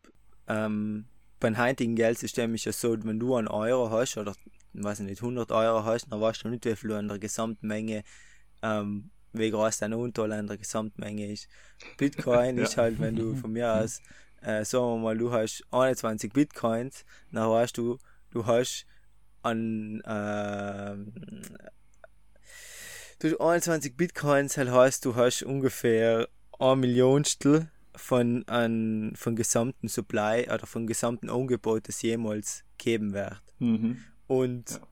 ähm, beim heutigen Geldsystem ist ja so, wenn du einen Euro hast oder, weiß ich nicht, 100 Euro hast, dann weißt du nicht, wie viel du an der Gesamtmenge ähm, wie groß dein Anteil an der Gesamtmenge ist. Bitcoin ja. ist halt, wenn du von mir aus, äh, sagen wir mal, du hast 21 Bitcoins, dann weißt du, du hast an äh, du hast 21 Bitcoins, halt heißt, du hast ungefähr ein Millionstel von an von gesamten Supply oder von gesamten Angebot, das jemals geben wird. Mhm. Und ja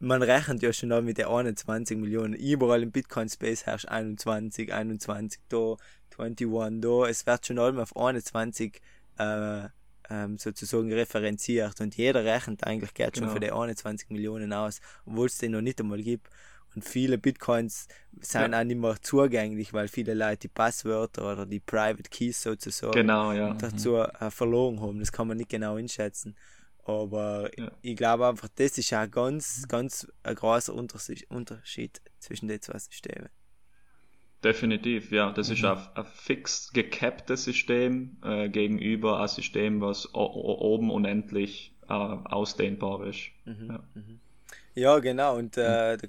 man rechnet ja schon mit den 21 Millionen. Überall im Bitcoin-Space herrscht 21, 21 da, 21 da. Es wird schon allem auf 21 äh, ähm, sozusagen referenziert und jeder rechnet eigentlich geht schon genau. für die 21 Millionen aus, obwohl es den noch nicht einmal gibt. Und viele Bitcoins sind ja. auch nicht mehr zugänglich, weil viele Leute die Passwörter oder die Private Keys sozusagen genau, ja. dazu äh, verloren haben. Das kann man nicht genau einschätzen. Aber ja. ich glaube einfach, das ist auch ganz, ganz ein großer Unterschied zwischen den zwei Systemen. Definitiv, ja. Das mhm. ist ein, ein fix gecapptes System äh, gegenüber ein System, was oben unendlich äh, ausdehnbar ist. Mhm. Ja. Mhm. ja. genau. Und äh, mhm.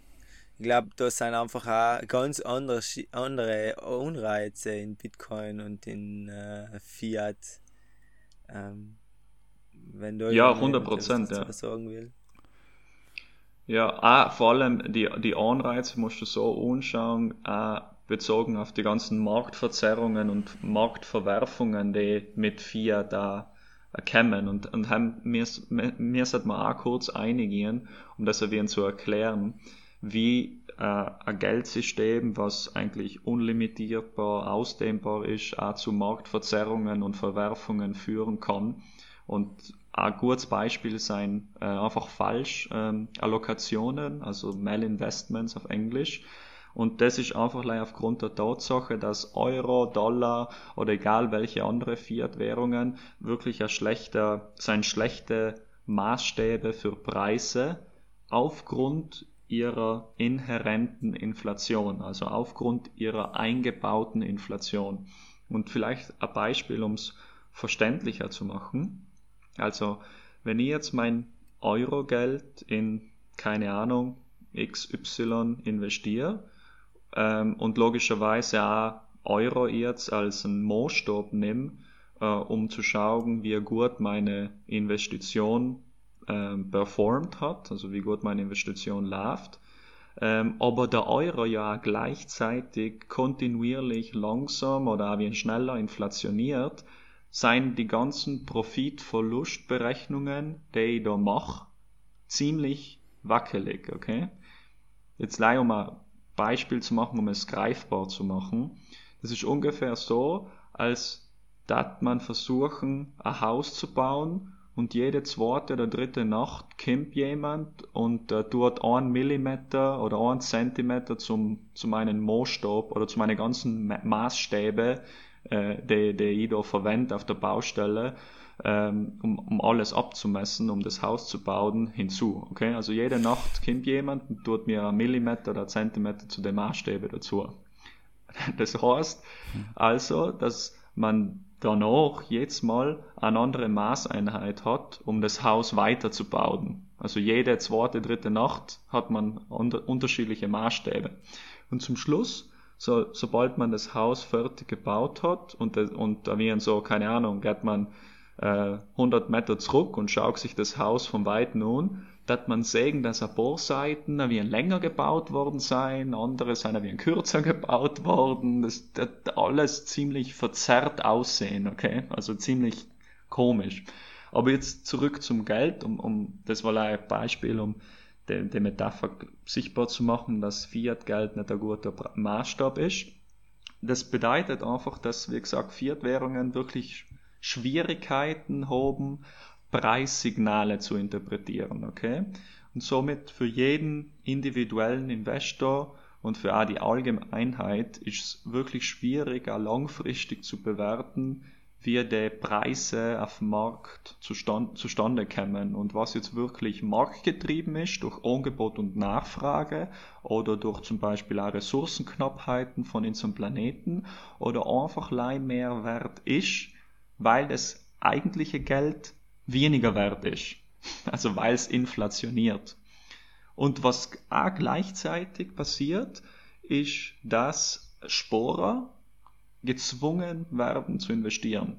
ich glaube, da sind einfach auch ganz andere, andere Unreize in Bitcoin und in äh, Fiat. Ähm, Wenn du Ja, irgendwie 100%, etwas dazu ja. sagen will. Ja, auch vor allem die, die Anreize musst du so anschauen, auch bezogen auf die ganzen Marktverzerrungen und Marktverwerfungen, die mit Fiat da erkennen. Und, und haben, mir, mir sollte man auch kurz einigen, um das ein zu erklären, wie äh, ein Geldsystem, was eigentlich unlimitierbar, ausdehnbar ist, auch zu Marktverzerrungen und Verwerfungen führen kann. Und ein gutes Beispiel sein äh, einfach falsch ähm, Allokationen, also Malinvestments auf Englisch. Und das ist einfach aufgrund der Tatsache, dass Euro, Dollar oder egal welche andere Fiat-Währungen wirklich ein schlechter, sein schlechte Maßstäbe für Preise aufgrund ihrer inhärenten Inflation, also aufgrund ihrer eingebauten Inflation. Und vielleicht ein Beispiel, um es verständlicher zu machen. Also, wenn ich jetzt mein Eurogeld in, keine Ahnung, XY investiere ähm, und logischerweise auch Euro jetzt als einen Maßstab nehme, äh, um zu schauen, wie gut meine Investition ähm, performt hat, also wie gut meine Investition läuft. Ähm, aber der Euro ja gleichzeitig kontinuierlich langsam oder auch wie schneller inflationiert, seien die ganzen Profit-Verlust-Berechnungen, die ich da mache, ziemlich wackelig, okay? Jetzt leider um ein Beispiel zu machen, um es greifbar zu machen. Das ist ungefähr so, als dass man versuchen, ein Haus zu bauen und jede zweite oder dritte Nacht kommt jemand und äh, tut einen Millimeter oder einen Zentimeter zum, zu meinen Maßstab oder zu meinen ganzen Ma Maßstäbe, äh, die, die ich da verwende auf der Baustelle, ähm, um, um alles abzumessen, um das Haus zu bauen, hinzu. Okay? Also jede Nacht kommt jemand und tut mir einen Millimeter oder einen Zentimeter zu den Maßstäben dazu. Das heißt also, dass man danach jedes Mal eine andere Maßeinheit hat, um das Haus weiterzubauen. Also jede zweite, dritte Nacht hat man unter unterschiedliche Maßstäbe. Und zum Schluss, so, sobald man das Haus fertig gebaut hat und, und da wie so, keine Ahnung, geht man äh, 100 Meter zurück und schaut sich das Haus von Weitem an, dass man sehen, dass ein paar Seiten wie ein länger gebaut worden sein, andere sind wie kürzer gebaut worden, das, das alles ziemlich verzerrt aussehen, okay? Also ziemlich komisch. Aber jetzt zurück zum Geld, um, um das war ein Beispiel, um die, die Metapher sichtbar zu machen, dass Fiat-Geld nicht ein guter Maßstab ist. Das bedeutet einfach, dass, wie gesagt, Fiat-Währungen wirklich Schwierigkeiten haben, Preissignale zu interpretieren, okay? Und somit für jeden individuellen Investor und für auch die Allgemeinheit ist es wirklich schwierig, auch langfristig zu bewerten, wie die Preise auf dem Markt zustand, zustande kommen und was jetzt wirklich marktgetrieben ist durch Angebot und Nachfrage oder durch zum Beispiel auch Ressourcenknappheiten von unserem Planeten oder einfach mehr wert ist, weil das eigentliche Geld weniger wert ist. Also weil es inflationiert. Und was auch gleichzeitig passiert, ist, dass Sporer gezwungen werden zu investieren.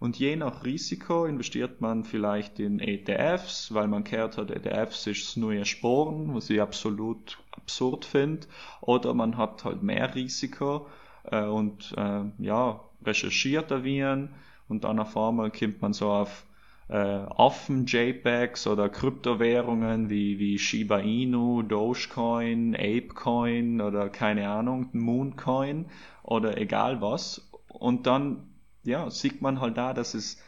Und je nach Risiko investiert man vielleicht in ETFs, weil man gehört hat, ETFs ist das neue Sporen, was ich absolut absurd finde. Oder man hat halt mehr Risiko äh, und äh, ja, recherchiert erwähnen und dann auf einmal kommt man so auf äh, Affen JPEGs oder Kryptowährungen wie, wie Shiba Inu, Dogecoin, Apecoin oder keine Ahnung, Mooncoin oder egal was. Und dann, ja, sieht man halt da, dass es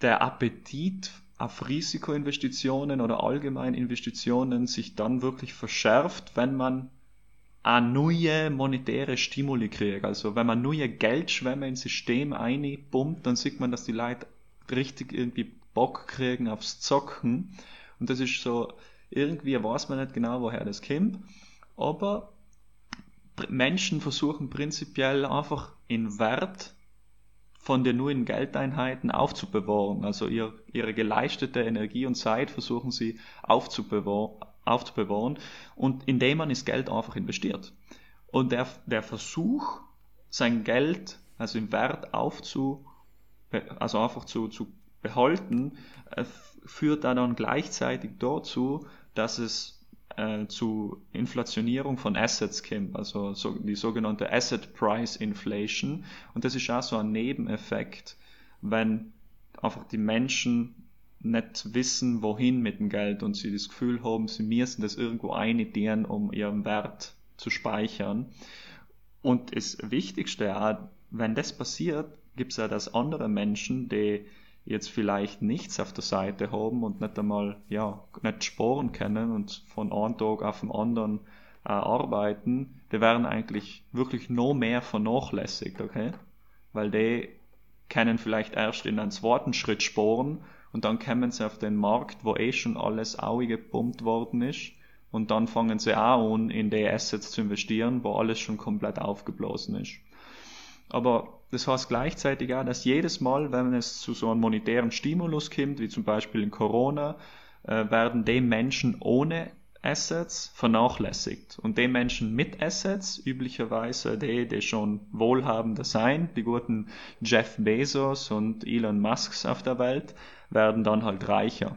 der Appetit auf Risikoinvestitionen oder allgemein Investitionen sich dann wirklich verschärft, wenn man eine neue monetäre Stimuli kriegt. Also wenn man neue Geldschwämme ins System einpumpt, dann sieht man, dass die Leute richtig irgendwie Bock kriegen aufs Zocken. Und das ist so, irgendwie weiß man nicht genau, woher das kommt. Aber Menschen versuchen prinzipiell einfach in Wert von den neuen Geldeinheiten aufzubewahren. Also ihr, ihre geleistete Energie und Zeit versuchen sie aufzubewahren, aufzubewahren und indem man das Geld einfach investiert. Und der, der Versuch, sein Geld, also im Wert aufzu, also einfach zu, zu behalten, äh, führt dann gleichzeitig dazu, dass es äh, zu Inflationierung von Assets kommt, also so, die sogenannte Asset Price Inflation. Und das ist auch so ein Nebeneffekt, wenn einfach die Menschen nicht wissen, wohin mit dem Geld und sie das Gefühl haben, sie müssen das irgendwo einideen, um ihren Wert zu speichern. Und das Wichtigste, auch, wenn das passiert, gibt es ja das andere Menschen, die jetzt vielleicht nichts auf der Seite haben und nicht einmal, ja, nicht Sporen kennen und von einem Tag auf den anderen äh, arbeiten, die werden eigentlich wirklich noch mehr vernachlässigt, okay? Weil die können vielleicht erst in einen zweiten Schritt sporen und dann kommen sie auf den Markt, wo eh schon alles gepumpt worden ist und dann fangen sie auch an, in die Assets zu investieren, wo alles schon komplett aufgeblasen ist. Aber das heißt gleichzeitig auch, dass jedes Mal, wenn es zu so einem monetären Stimulus kommt, wie zum Beispiel in Corona, äh, werden die Menschen ohne Assets vernachlässigt. Und die Menschen mit Assets, üblicherweise die, die schon wohlhabender sein, die guten Jeff Bezos und Elon Musks auf der Welt, werden dann halt reicher.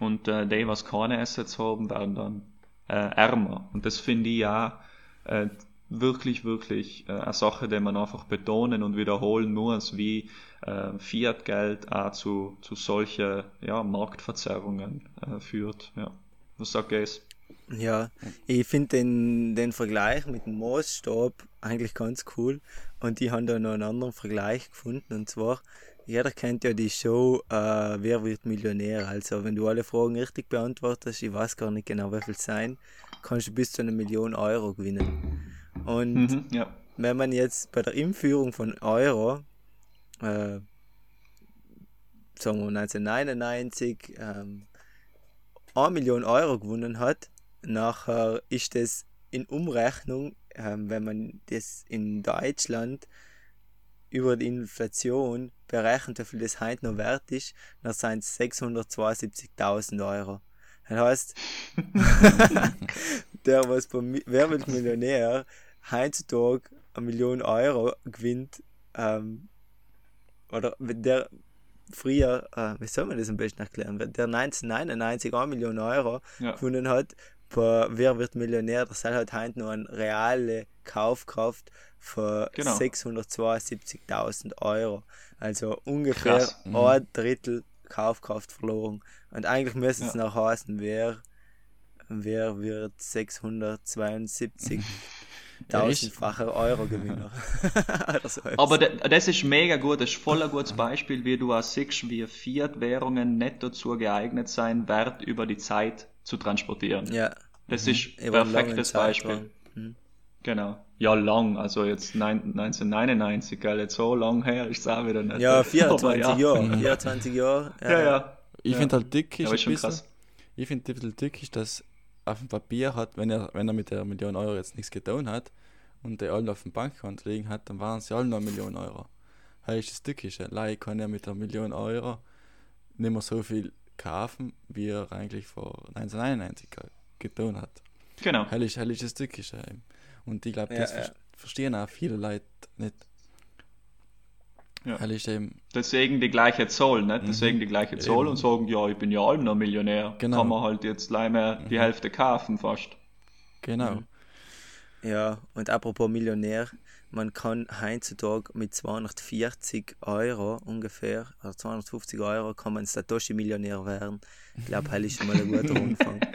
Und äh, die, was keine Assets haben, werden dann äh, ärmer. Und das finde ich ja äh, wirklich, wirklich äh, eine Sache, die man einfach betonen und wiederholen muss, wie äh, Fiat-Geld auch zu, zu solchen ja, Marktverzerrungen äh, führt. Ja. Was sagt ihr es? Ja, ich finde den, den Vergleich mit dem Maßstab eigentlich ganz cool und ich habe da noch einen anderen Vergleich gefunden und zwar, jeder kennt ja die Show äh, Wer wird Millionär? Also wenn du alle Fragen richtig beantwortest, ich weiß gar nicht genau, wie viel sein, kannst du bis zu einer Million Euro gewinnen. Und Mhm, ja. wenn man jetzt bei der Einführung von Euro, äh, sagen wir 1999, ähm, 1 Million Euro gewonnen hat, nachher ist das in Umrechnung, ähm, wenn man das in Deutschland über die Inflation berechnet, wie viel das heute noch wert ist, dann sind es 672.000 Euro. Das heißt, der, was beim Mi- Wer wird Millionär heutzutage eine Million Euro gewinnt, ähm, oder wenn der früher, äh, wie soll man das am besten erklären, wenn der 1999 eine Million Euro Ja. gewonnen hat, bei Wer wird Millionär, das hat halt heute noch eine reale Kaufkraft von Genau. 672.000 Euro. Also ungefähr Krass. Mhm. ein Drittel Kaufkraft verloren. Und eigentlich müsste es Ja. noch heißen, wer, wer wird 672 tausendfacher Euro-Gewinner. Aber das ist mega gut, das ist voll ein gutes Beispiel, wie du auch siehst, wie Fiat-Währungen nicht dazu geeignet sein, Wert über die Zeit zu transportieren. ja, Das ist ein perfektes. Beispiel. Mhm. Genau. Ja, lang, also jetzt nein, 1999, gell, jetzt so lang her ist es auch wieder nicht. Ja, Aber 24 ja. Jahre. 24 Jahre. Ja, ja. Ich Ja. finde halt dick ist Aber ein ist schon bisschen, krass. ich finde ein bisschen dick ist, dass auf dem Papier hat, wenn er, wenn er mit der Million Euro jetzt nichts getan hat und die alle auf dem Bankkonto liegen hat, dann waren sie alle noch eine Million Euro. Heißt das Tückische, Lei kann er mit der Million Euro nicht mehr so viel kaufen, wie er eigentlich vor 1991 ge- getan hat. Genau. Ist, ist das Tückische. Und ich glaube, Ja, das ja. ver- verstehen auch viele Leute nicht. Ja. Ist eben, Deswegen die gleiche Zoll, nicht? Deswegen die gleiche Zoll Eben. und sagen, ja, ich bin ja allem noch Millionär. Genau. Kann man halt jetzt leider mehr die Hälfte kaufen fast. genau. Mhm. Ja, und apropos Millionär, man kann heutzutage mit 240 Euro ungefähr, oder 250 Euro, kann man Satoshi-Millionär werden. Ich glaube, das ist schon mal ein guter Umfang.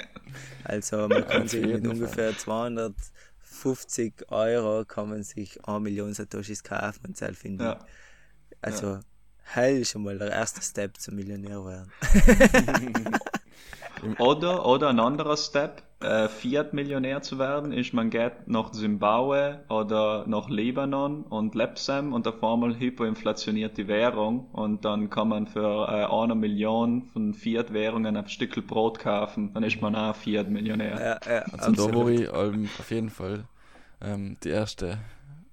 Also man kann sich mit ungefähr 250 Euro kann man sich eine Million Satoshis kaufen und selbst finde Ja. Also, hell ist schon mal der erste Step zum Millionär werden. Oder, oder ein anderer Step, äh, Fiat-Millionär zu werden, ist, man geht nach Zimbabwe oder nach Libanon und Lepsam und auf einmal hyperinflationiert die Währung und dann kann man für äh, eine Million von Fiat-Währungen ein Stückel Brot kaufen, dann ist man auch Fiat-Millionär. Ja, ja, Also da absolut. wo ich ähm, auf jeden Fall ähm, die erste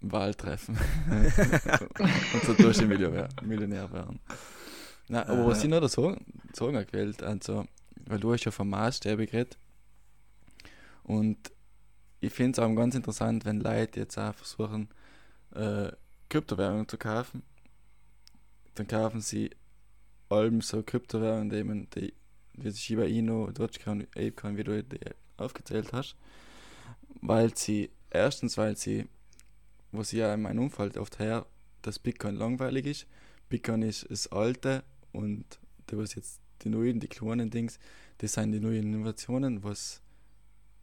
Wahl treffen. und so durch Millionär, Millionär werden. Na, aber was Äh. ich noch dazu sagen gewählt, also, weil du hast ja vom Maßstäbe geredet. Und ich finde es auch ganz interessant, wenn Leute jetzt auch versuchen, äh, Kryptowährungen zu kaufen, dann kaufen sie allem so Kryptowährungen, die man, die, wie Shiba Inu, Dogecoin, Apecoin, wie du die aufgezählt hast, weil sie, erstens, weil sie, sie ja in meinem Umfeld oft her, dass Bitcoin langweilig ist. Bitcoin ist das alte und da was jetzt die neuen, die kleinen Dings, das sind die neuen Innovationen, was,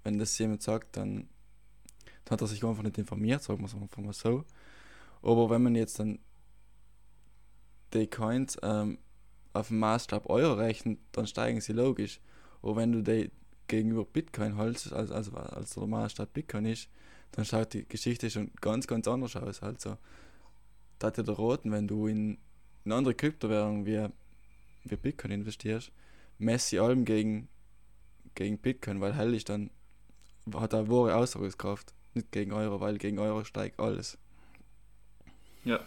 wenn das jemand sagt, dann, dann hat er sich einfach nicht informiert, sagen wir es einfach mal so. Aber wenn man jetzt dann die Coins ähm, auf dem Maßstab Euro rechnet, dann steigen sie logisch. Aber wenn du die gegenüber Bitcoin hältst, also, also als der Maßstab Bitcoin ist, dann schaut die Geschichte schon ganz, ganz anders aus. Also, da hat der Roten, wenn du in eine andere Kryptowährung wie, wie Bitcoin investierst, messi allem gegen, gegen Bitcoin, weil hell ist dann, hat er wahre Aussagekraft, nicht gegen Euro, weil gegen Euro steigt alles. Ja.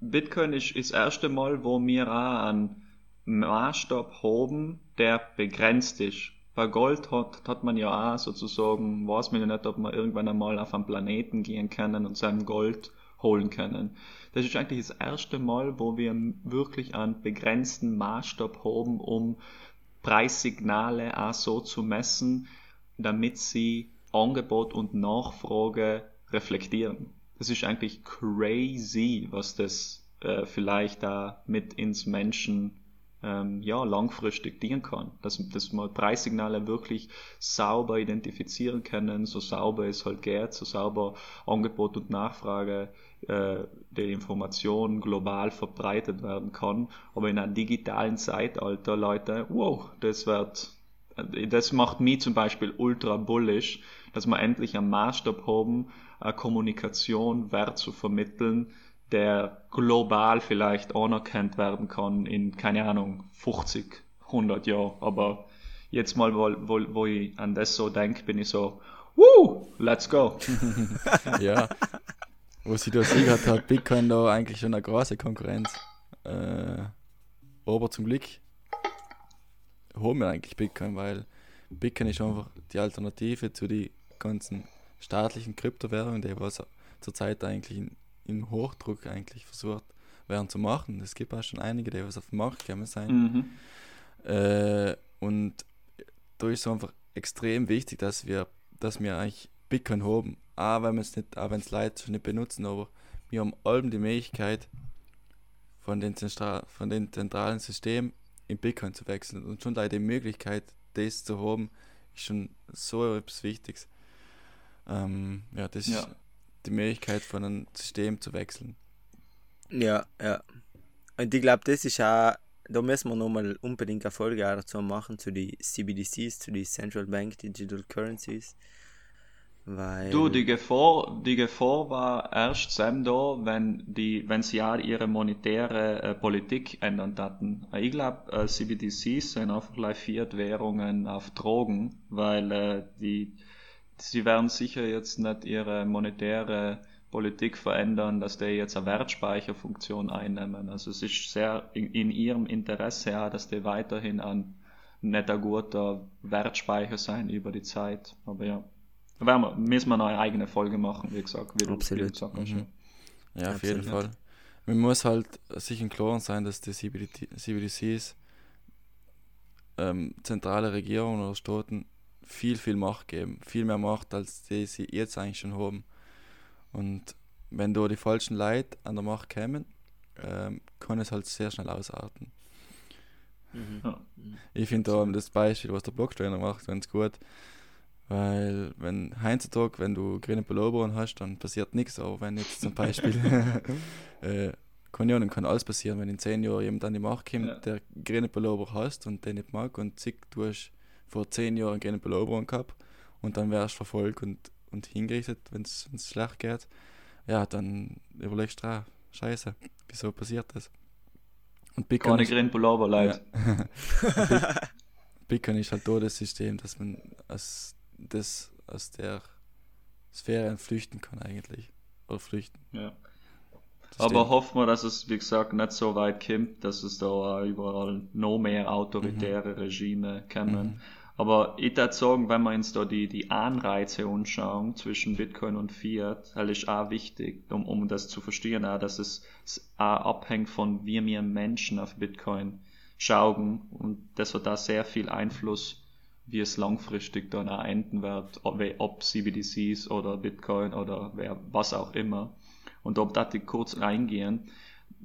Bitcoin ist das erste Mal, wo wir auch einen Maßstab haben, der begrenzt ist. Bei Gold hat, hat man ja auch sozusagen, weiß man ja nicht, ob man irgendwann einmal auf einen Planeten gehen können und sein Gold holen können. Das ist eigentlich das erste Mal, wo wir wirklich einen begrenzten Maßstab haben, um Preissignale auch so zu messen, damit sie Angebot und Nachfrage reflektieren. Das ist eigentlich crazy, was das äh, vielleicht da mit ins Menschen ähm, ja, langfristig dienen kann. Dass, dass man Preissignale wirklich sauber identifizieren können, so sauber es halt geht, so sauber Angebot und Nachfrage äh, der Information global verbreitet werden kann. Aber in einem digitalen Zeitalter, Leute, wow, das wird, das macht mich zum Beispiel ultra bullish, dass wir endlich einen Maßstab haben, eine Kommunikation Wert zu vermitteln, der global vielleicht anerkannt werden kann in, keine Ahnung, 50, 100 Jahren. Aber jetzt mal, wo, wo, wo ich an das so denke, bin ich so, Woo, let's go. ja, wo sie da siegert hat, Bitcoin da eigentlich schon eine große Konkurrenz. Äh, aber zum Glück haben wir eigentlich Bitcoin, weil Bitcoin ist einfach die Alternative zu den ganzen staatlichen Kryptowährungen, die was zurzeit eigentlich in, in, Hochdruck eigentlich versucht werden zu machen. Es gibt auch schon einige, die was auf den Markt gekommen sein. Mhm. Äh, und da ist es einfach extrem wichtig, dass wir, dass wir eigentlich Bitcoin haben. Auch wenn es nicht, auch wenn es Leute schon nicht benutzen, aber wir haben allem die Möglichkeit, von den, von den zentralen Systemen in Bitcoin zu wechseln. Und schon da die Möglichkeit, das zu haben, ist schon so etwas Wichtiges. Ähm, ja, das ja. ist die Möglichkeit von einem System zu wechseln. Ja, ja. Und ich glaube, das ist auch, da müssen wir nochmal unbedingt eine Folge dazu machen, zu den CBDCs, zu den Central Bank Digital Currencies. Weil du, die Gefahr, die Gefahr war erst dann da, wenn die, wenn sie ja ihre monetäre äh, Politik ändern hatten. Ich glaube, äh, CBDCs sind einfach Fiat-Währungen auf Drogen, weil äh, die, sie werden sicher jetzt nicht ihre monetäre Politik verändern, dass die jetzt eine Wertspeicherfunktion einnehmen. Also es ist sehr in, in ihrem Interesse, ja, dass die weiterhin ein netter, guter Wertspeicher sein über die Zeit. Aber ja. Da werden wir, müssen wir noch eine eigene Folge machen, wie gesagt, wie Absolut. du gesagt hast. Mhm. Ja, auf Absolut. jeden Fall. Man muss halt sich im Klaren sein, dass die CBDCs ähm, zentrale Regierungen oder Staaten viel, viel Macht geben. Viel mehr Macht, als die sie jetzt eigentlich schon haben. Und wenn da die falschen Leute an der Macht kämen, ähm, kann es halt sehr schnell ausarten. Mhm. Ja. Ich finde da das Beispiel, was der Blocktrainer macht, ganz gut. Weil, wenn heutzutage, wenn du grüne Pullover hast, dann passiert nichts. Aber wenn jetzt zum Beispiel, äh, kann ja, dann kann alles passieren, wenn in zehn Jahren jemand an die Macht kommt, ja. der grüne Pullover hast und den nicht mag und zick, du hast vor zehn Jahren grüne Pullover gehabt und dann wärst du verfolgt und, und hingerichtet, wenn es schlecht geht, ja, dann überlegst du, ah, scheiße, wieso passiert das? Und Bitcoin Keine grüne Pullover, Leute. Ja. Bitcoin ist halt da das System, dass man als das aus der Sphäre flüchten kann eigentlich. Oder flüchten. Ja. Aber hoffen wir, dass es, wie gesagt, nicht so weit kommt, dass es da überall noch mehr autoritäre mhm. Regime kommen. Mhm. Aber ich würde sagen, wenn wir uns da die, die Anreize anschauen zwischen Bitcoin und Fiat, das ist auch wichtig, um, um das zu verstehen, auch, dass es auch abhängt von wie wir Menschen auf Bitcoin schauen und das hat da sehr viel Einfluss, wie es langfristig dann auch enden wird, ob, ob CBDCs oder Bitcoin oder wer, was auch immer. Und ob da die kurz reingehen,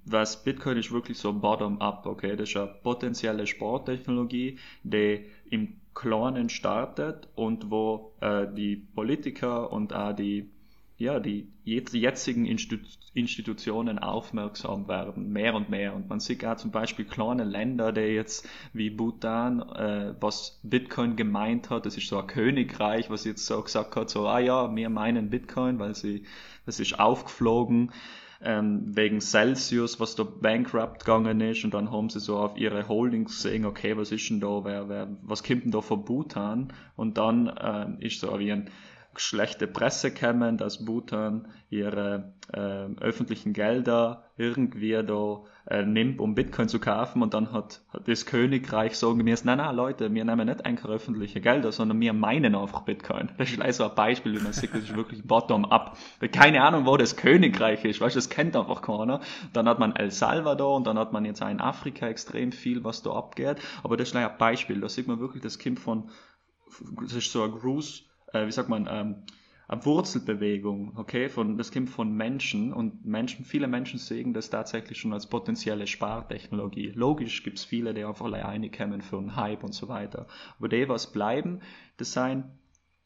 was Bitcoin ist wirklich so bottom-up, okay? Das ist eine potenzielle Sporttechnologie, die im Kleinen startet und wo äh, die Politiker und auch die ja, die jetzigen Institutionen aufmerksam werden, mehr und mehr. Und man sieht auch zum Beispiel kleine Länder, die jetzt wie Bhutan, äh, was Bitcoin gemeint hat, das ist so ein Königreich, was jetzt so gesagt hat, so, ah ja, wir meinen Bitcoin, weil sie, das ist aufgeflogen ähm, wegen Celsius, was da bankrupt gegangen ist und dann haben sie so auf ihre Holdings gesehen, okay, was ist denn da, wer, wer, was kommt denn da von Bhutan? Und dann äh, ist so wie ein schlechte Presse kämen, dass Bhutan ihre äh, öffentlichen Gelder irgendwie da äh, nimmt, um Bitcoin zu kaufen und dann hat, hat das Königreich sagen mir, nein, nein, Leute, wir nehmen nicht einfach öffentliche Gelder, sondern wir meinen einfach Bitcoin. Das ist leider ein Beispiel, wie man sieht, das ist wirklich bottom-up. Keine Ahnung, wo das Königreich ist, weißt du, das kennt einfach keiner. Dann hat man El Salvador und dann hat man jetzt auch in Afrika extrem viel, was da abgeht, aber das ist ein Beispiel, da sieht man wirklich, das Kind von, das ist so ein Gruß, äh, wie sagt man, ähm, eine Wurzelbewegung, okay, von, das kommt von Menschen und Menschen, viele Menschen sehen das tatsächlich schon als potenzielle Spartechnologie. Logisch gibt es viele, die einfach alleine kommen für einen Hype und so weiter. Aber die, was bleiben, das sein,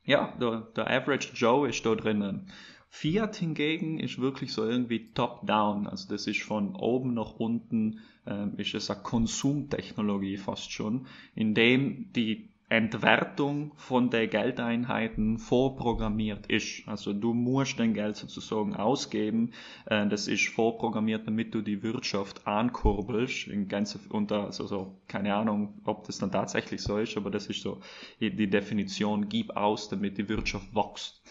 ja, der, der Average Joe ist da drinnen. Fiat hingegen ist wirklich so irgendwie top-down, also das ist von oben nach unten, ähm, ist es eine Konsumtechnologie fast schon, in dem die Entwertung von den Geldeinheiten vorprogrammiert ist. Also du musst dein Geld sozusagen ausgeben. Äh, das ist vorprogrammiert, damit du die Wirtschaft ankurbelst. In ganze, unter, also so, keine Ahnung, ob das dann tatsächlich so ist, aber das ist so die Definition, gib aus, damit die Wirtschaft wächst.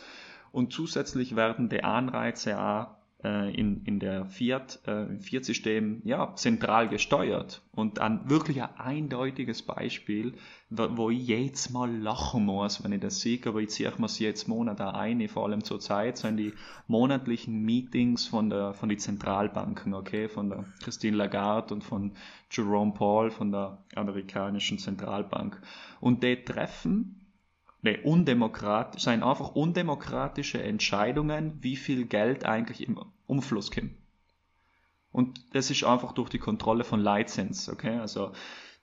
Und zusätzlich werden die Anreize auch äh, in, in der Fiat, äh, Fiat-System ja, zentral gesteuert. Und ein wirklich ein eindeutiges Beispiel, wo ich jetzt mal lachen muss, wenn ich das sehe, aber ich ziehe mir jetzt Monat ein, vor allem zur Zeit, sind die monatlichen Meetings von der von den Zentralbanken, okay, von der Christine Lagarde und von Jerome Paul von der amerikanischen Zentralbank. Und die treffen nee, undemokratisch, seien einfach undemokratische Entscheidungen, wie viel Geld eigentlich im Umfluss kommt. Und das ist einfach durch die Kontrolle von Lizenz, okay? Also,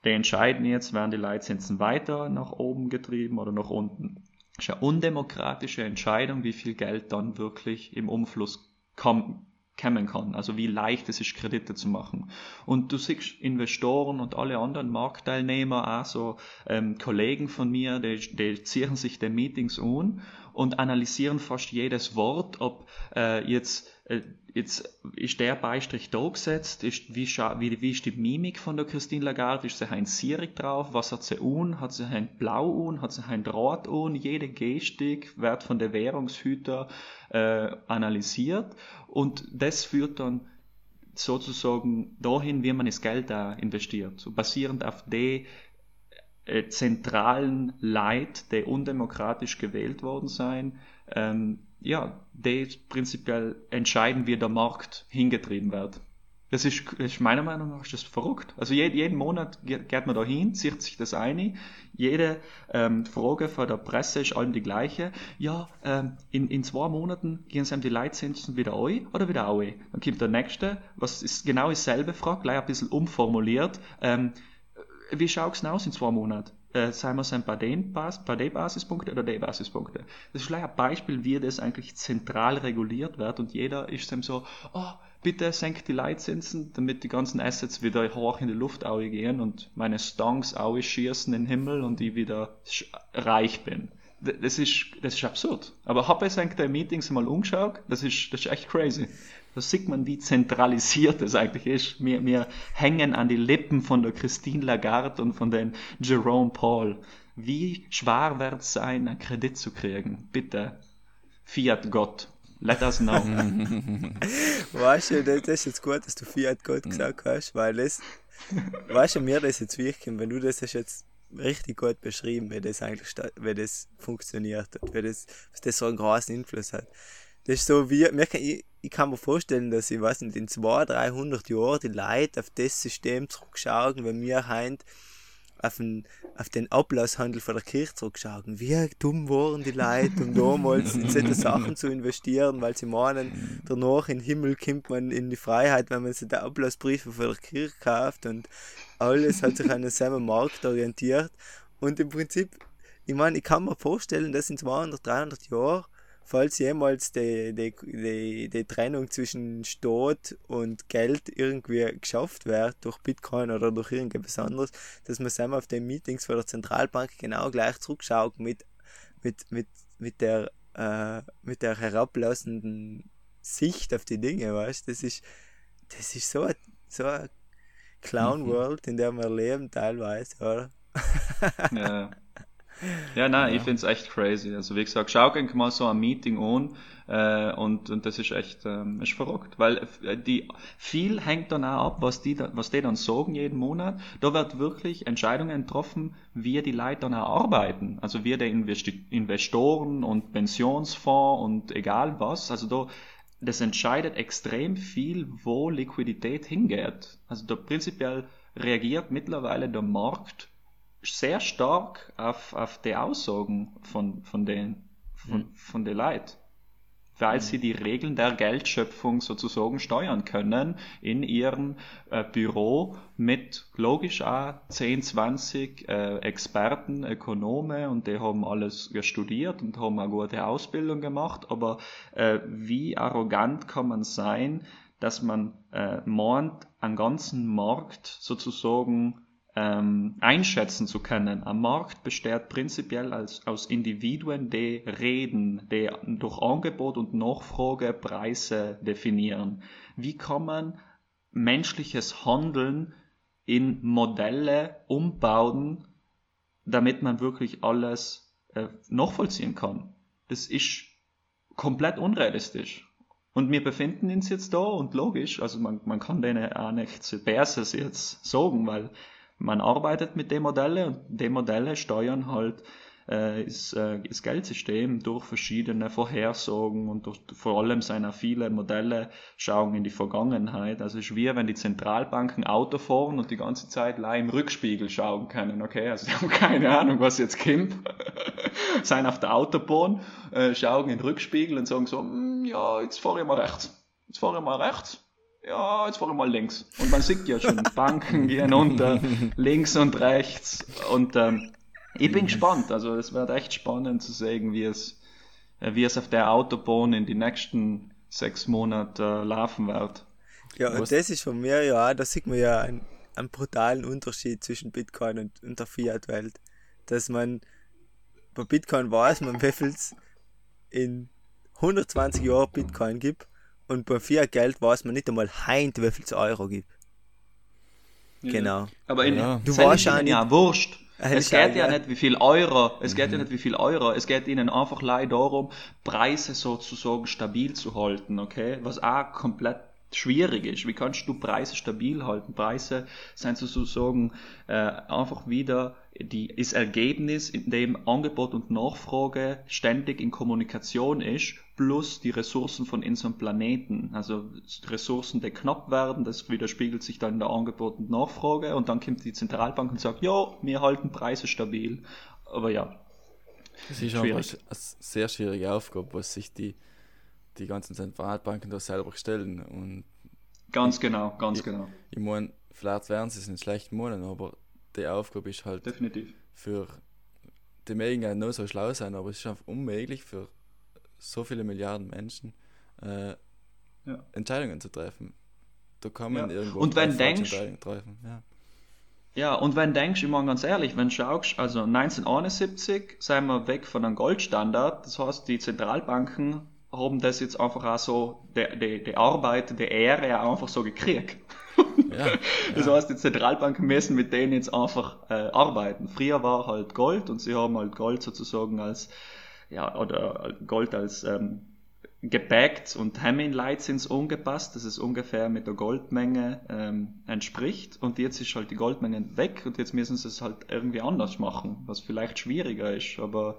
die entscheiden jetzt, werden die Lizenzen weiter nach oben getrieben oder nach unten. Das ist eine undemokratische Entscheidung, wie viel Geld dann wirklich im Umfluss kommen kann. Also wie leicht es ist, Kredite zu machen. Und du siehst Investoren und alle anderen Marktteilnehmer, auch so ähm, Kollegen von mir, die, die ziehen sich den Meetings an und analysieren fast jedes Wort, ob äh, jetzt jetzt ist der Beistrich da gesetzt, ist, wie, wie, wie ist die Mimik von der Christine Lagarde, ist sie ein Sierig drauf, was hat sie un, hat sie ein Blau un, hat sie ein Draht un, jede Gestik wird von der Währungshüter äh, analysiert. Und das führt dann sozusagen dahin, wie man das Geld da investiert. So basierend auf die äh, zentralen Leid, die undemokratisch gewählt worden sein, ähm, ja, die prinzipiell entscheiden, wie der Markt hingetrieben wird. Das ist, ist meiner Meinung nach ist das verrückt. Also jeden, jeden Monat geht, man da hin, zieht sich das ein. Jede ähm, Frage von der Presse ist allem die gleiche. Ja, ähm, in, in zwei Monaten gehen sie die Leitzinsen wieder ein oder wieder au. Dann kommt der nächste, was ist genau dieselbe Frage, gleich ein bisschen umformuliert. Ähm, wie schaut es denn aus in zwei Monaten? Äh, sagen wir paar D-Basispunkte oder D-Basispunkte. Das ist vielleicht ein Beispiel, wie das eigentlich zentral reguliert wird und jeder ist dann so, oh, bitte senkt die Leitzinsen, damit die ganzen Assets wieder hoch in die Luft gehen und meine Stonks schießen in den Himmel und ich wieder reich bin. Das ist, das ist absurd. Aber habe ich eigentlich Meetings mal umgeschaut, das ist, das ist echt crazy. Da sieht man, wie zentralisiert es eigentlich ist. Wir, wir hängen an die Lippen von der Christine Lagarde und von den Jerome Paul. Wie schwer wird es sein, einen Kredit zu kriegen? Bitte, Fiat Gott. Let us know. weißt du, das ist jetzt gut, dass du Fiat Gott gesagt hast, weil das, weißt du, mir das jetzt wichtig, wenn du das jetzt richtig gut beschrieben, wie das eigentlich wie das funktioniert wie das, was das so einen großen Einfluss hat. Das ist so wie, ich, ich kann mir vorstellen, dass ich weiß nicht, in 200, 300 Jahren die Leute auf das System zurückschauen, wenn wir heint auf den, auf den Ablasshandel von der Kirche zurückschauen. Wie dumm waren die Leute, um damals in solche Sachen zu investieren, weil sie meinen, danach in den Himmel kommt man in die Freiheit, wenn man sich die Ablassbriefe von der Kirche kauft und alles hat sich an denselben Markt orientiert. Und im Prinzip, ich meine, ich kann mir vorstellen, dass in 200, 300 Jahren falls jemals die, die, die, die Trennung zwischen Staat und Geld irgendwie geschafft wird durch Bitcoin oder durch irgendetwas anderes, dass man selber auf den Meetings von der Zentralbank genau gleich zurückschaut mit, mit, mit, mit der äh, mit der herablassenden Sicht auf die Dinge, weißt das ist das ist so so eine Clown World, in der wir leben teilweise, oder? ja. Ja, nein, ja. ich finde es echt crazy. Also wie gesagt, schau gerne mal so ein Meeting an äh, und, und das ist echt ähm, ist verrückt, weil äh, die viel hängt dann auch ab, was die, was die dann sagen jeden Monat. Da wird wirklich Entscheidungen getroffen, wie die Leute dann auch arbeiten. Also wie die Investi Investoren und Pensionsfonds und egal was. Also da das entscheidet extrem viel, wo Liquidität hingeht. Also da prinzipiell reagiert mittlerweile der Markt sehr stark auf, auf die Aussagen von, von den, von, mhm. von den Leuten. Weil mhm. sie die Regeln der Geldschöpfung sozusagen steuern können in ihrem äh, Büro mit logisch auch 10, 20 äh, Experten, Ökonome und die haben alles studiert und haben eine gute Ausbildung gemacht. Aber äh, wie arrogant kann man sein, dass man äh, meint, einen ganzen Markt sozusagen ähm, einschätzen zu können. Am Markt besteht prinzipiell als, aus Individuen, die reden, die durch Angebot und Nachfrage Preise definieren. Wie kann man menschliches Handeln in Modelle umbauen, damit man wirklich alles äh, nachvollziehen kann? Das ist komplett unrealistisch. Und wir befinden uns jetzt da und logisch, also man, man kann denen auch nicht besser jetzt sagen, weil man arbeitet mit den Modellen und die Modelle steuern halt äh, ist, äh, das Geldsystem durch verschiedene Vorhersagen und durch, vor allem seiner viele Modelle schauen in die Vergangenheit. Also es ist wie wenn die Zentralbanken Auto fahren und die ganze Zeit im Rückspiegel schauen können. Okay, also die haben keine Ahnung, was jetzt kommt. Sein auf der Autobahn, äh, schauen in den Rückspiegel und sagen so, hm, ja, jetzt fahre ich mal rechts. Jetzt fahre ich mal rechts ja, jetzt fahre ich mal links. Und man sieht ja schon, Banken gehen unter, links und rechts. Und ähm, ich bin gespannt. Also es wird echt spannend zu sehen, wie es, äh, wie es auf der Autobahn in die nächsten sechs Monate äh, laufen wird. Ja, und das ist von mir ja, da sieht man ja einen, einen brutalen Unterschied zwischen Bitcoin und, und der Fiat-Welt. Dass man bei Bitcoin weiß man, wie in 120 Jahren Bitcoin gibt und bei Fiat Geld weiß man nicht einmal heint, wie viel es Euro gibt. Ja. Genau. Aber in, ja. du weißt ja nicht. Ja, wurscht. Es geht ja nicht wie viel Euro, es geht ja mhm. nicht wie viel Euro, es geht ihnen einfach leider darum, Preise sozusagen stabil zu halten, okay? Was auch komplett schwierig ist. Wie kannst du Preise stabil halten? Preise sind sozusagen äh, einfach wieder die, das Ergebnis, in dem Angebot und Nachfrage ständig in Kommunikation ist, plus die Ressourcen von unserem Planeten. Also Ressourcen, die knapp werden, das widerspiegelt sich dann in der Angebot und Nachfrage und dann kommt die Zentralbank und sagt, ja, wir halten Preise stabil. Aber ja. Das ist schwierig. eine sehr schwierige Aufgabe, was sich die, die ganzen Zentralbanken da selber stellen. Und ganz genau, ganz ich, genau. Ich meine, vielleicht werden sie es in schlechten Monaten, aber die Aufgabe ist halt definitiv für die mögen ja nur so schlau sein, aber es ist einfach unmöglich für so viele Milliarden Menschen äh, ja. Entscheidungen zu treffen. Da kann man ja. irgendwo und wenn denkst, treffen. Ja. ja, und wenn denkst, ich meine ganz ehrlich, wenn du schaust, also 1971 sind wir weg von einem Goldstandard, das heißt, die Zentralbanken haben das jetzt einfach auch so, die, die, Arbeit, die Ehre einfach so gekriegt. Ja, das heißt, die Zentralbanken müssen mit denen jetzt einfach äh, arbeiten. Früher war halt Gold und sie haben halt Gold sozusagen als, ja, oder Gold als ähm, gepackt und haben in Leitzins angepasst, dass es ungefähr mit der Goldmenge ähm, entspricht. Und jetzt ist halt die Goldmenge weg und jetzt müssen sie es halt irgendwie anders machen, was vielleicht schwieriger ist. Aber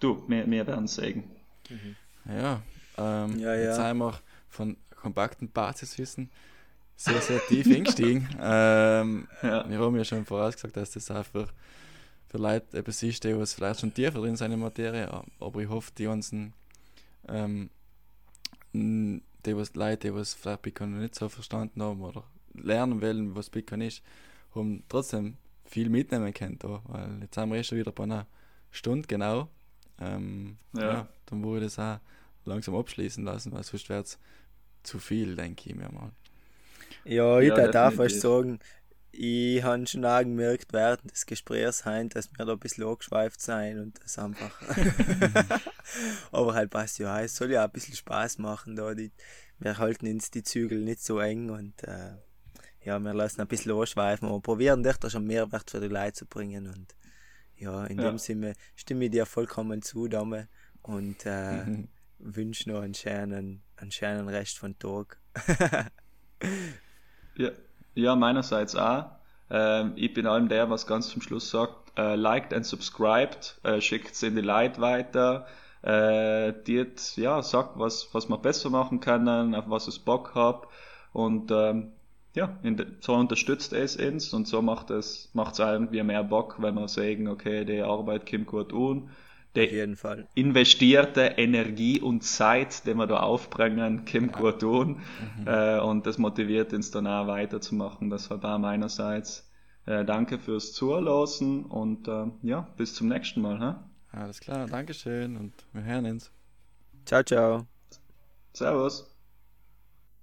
du, wir, wir werden sehen. Mhm. Ja, ähm, Ja, ja. jetzt einfach von kompakten Basiswissen sehr, sehr tief eingestiegen. ähm, Ja. Wir haben ja schon vorausgesagt, dass das auch für, Leute etwas ist, die was vielleicht schon tiefer drin sind in Materie, aber ich hoffe, die ganzen ähm, die was Leute, die was vielleicht Bitcoin noch nicht so verstanden haben oder lernen wollen, was Bitcoin ist, haben trotzdem viel mitnehmen können da, weil jetzt haben wir eh schon wieder bei einer Stunde genau. Ähm, Ja. ja. dann würde ich das auch langsam abschließen lassen, weil sonst wäre es zu viel, denke ich mir mal. Ja, ich Ja, darf fast sagen, ich habe schon auch gemerkt während des Gesprächs, hein, dass wir da ein bisschen angeschweift sein und das einfach. Aber halt passt ja, es soll ja auch ein bisschen Spaß machen da. Die, wir halten uns die Zügel nicht so eng und äh, ja, wir lassen ein bisschen anschweifen, aber probieren doch da schon Mehrwert für die Leute zu bringen und ja, in Ja. dem Sinne stimme ich dir vollkommen zu, Dame, und äh, wünsche noch einen schönen, einen schönen Rest von Tag. Ja, ja meinerseits auch. Ähm, ich bin allem der, was ganz zum Schluss sagt, äh, liked and subscribed, äh, schickt es in die Leute weiter, äh, diet, ja, sagt, was, was wir besser machen können, auf was es Bock habt und ähm, ja, so unterstützt es uns und so macht es macht's irgendwie mehr Bock, wenn wir sagen, okay, die Arbeit kommt gut an, Auf die jeden Fall. investierte Energie und Zeit, die wir da aufbringen, kommt gut an. Äh, und das motiviert uns dann auch weiterzumachen. Deshalb auch meinerseits äh, danke fürs Zuhören und äh, ja, bis zum nächsten Mal. Hä? Alles klar, Dankeschön und wir hören uns. Ciao, ciao. Servus.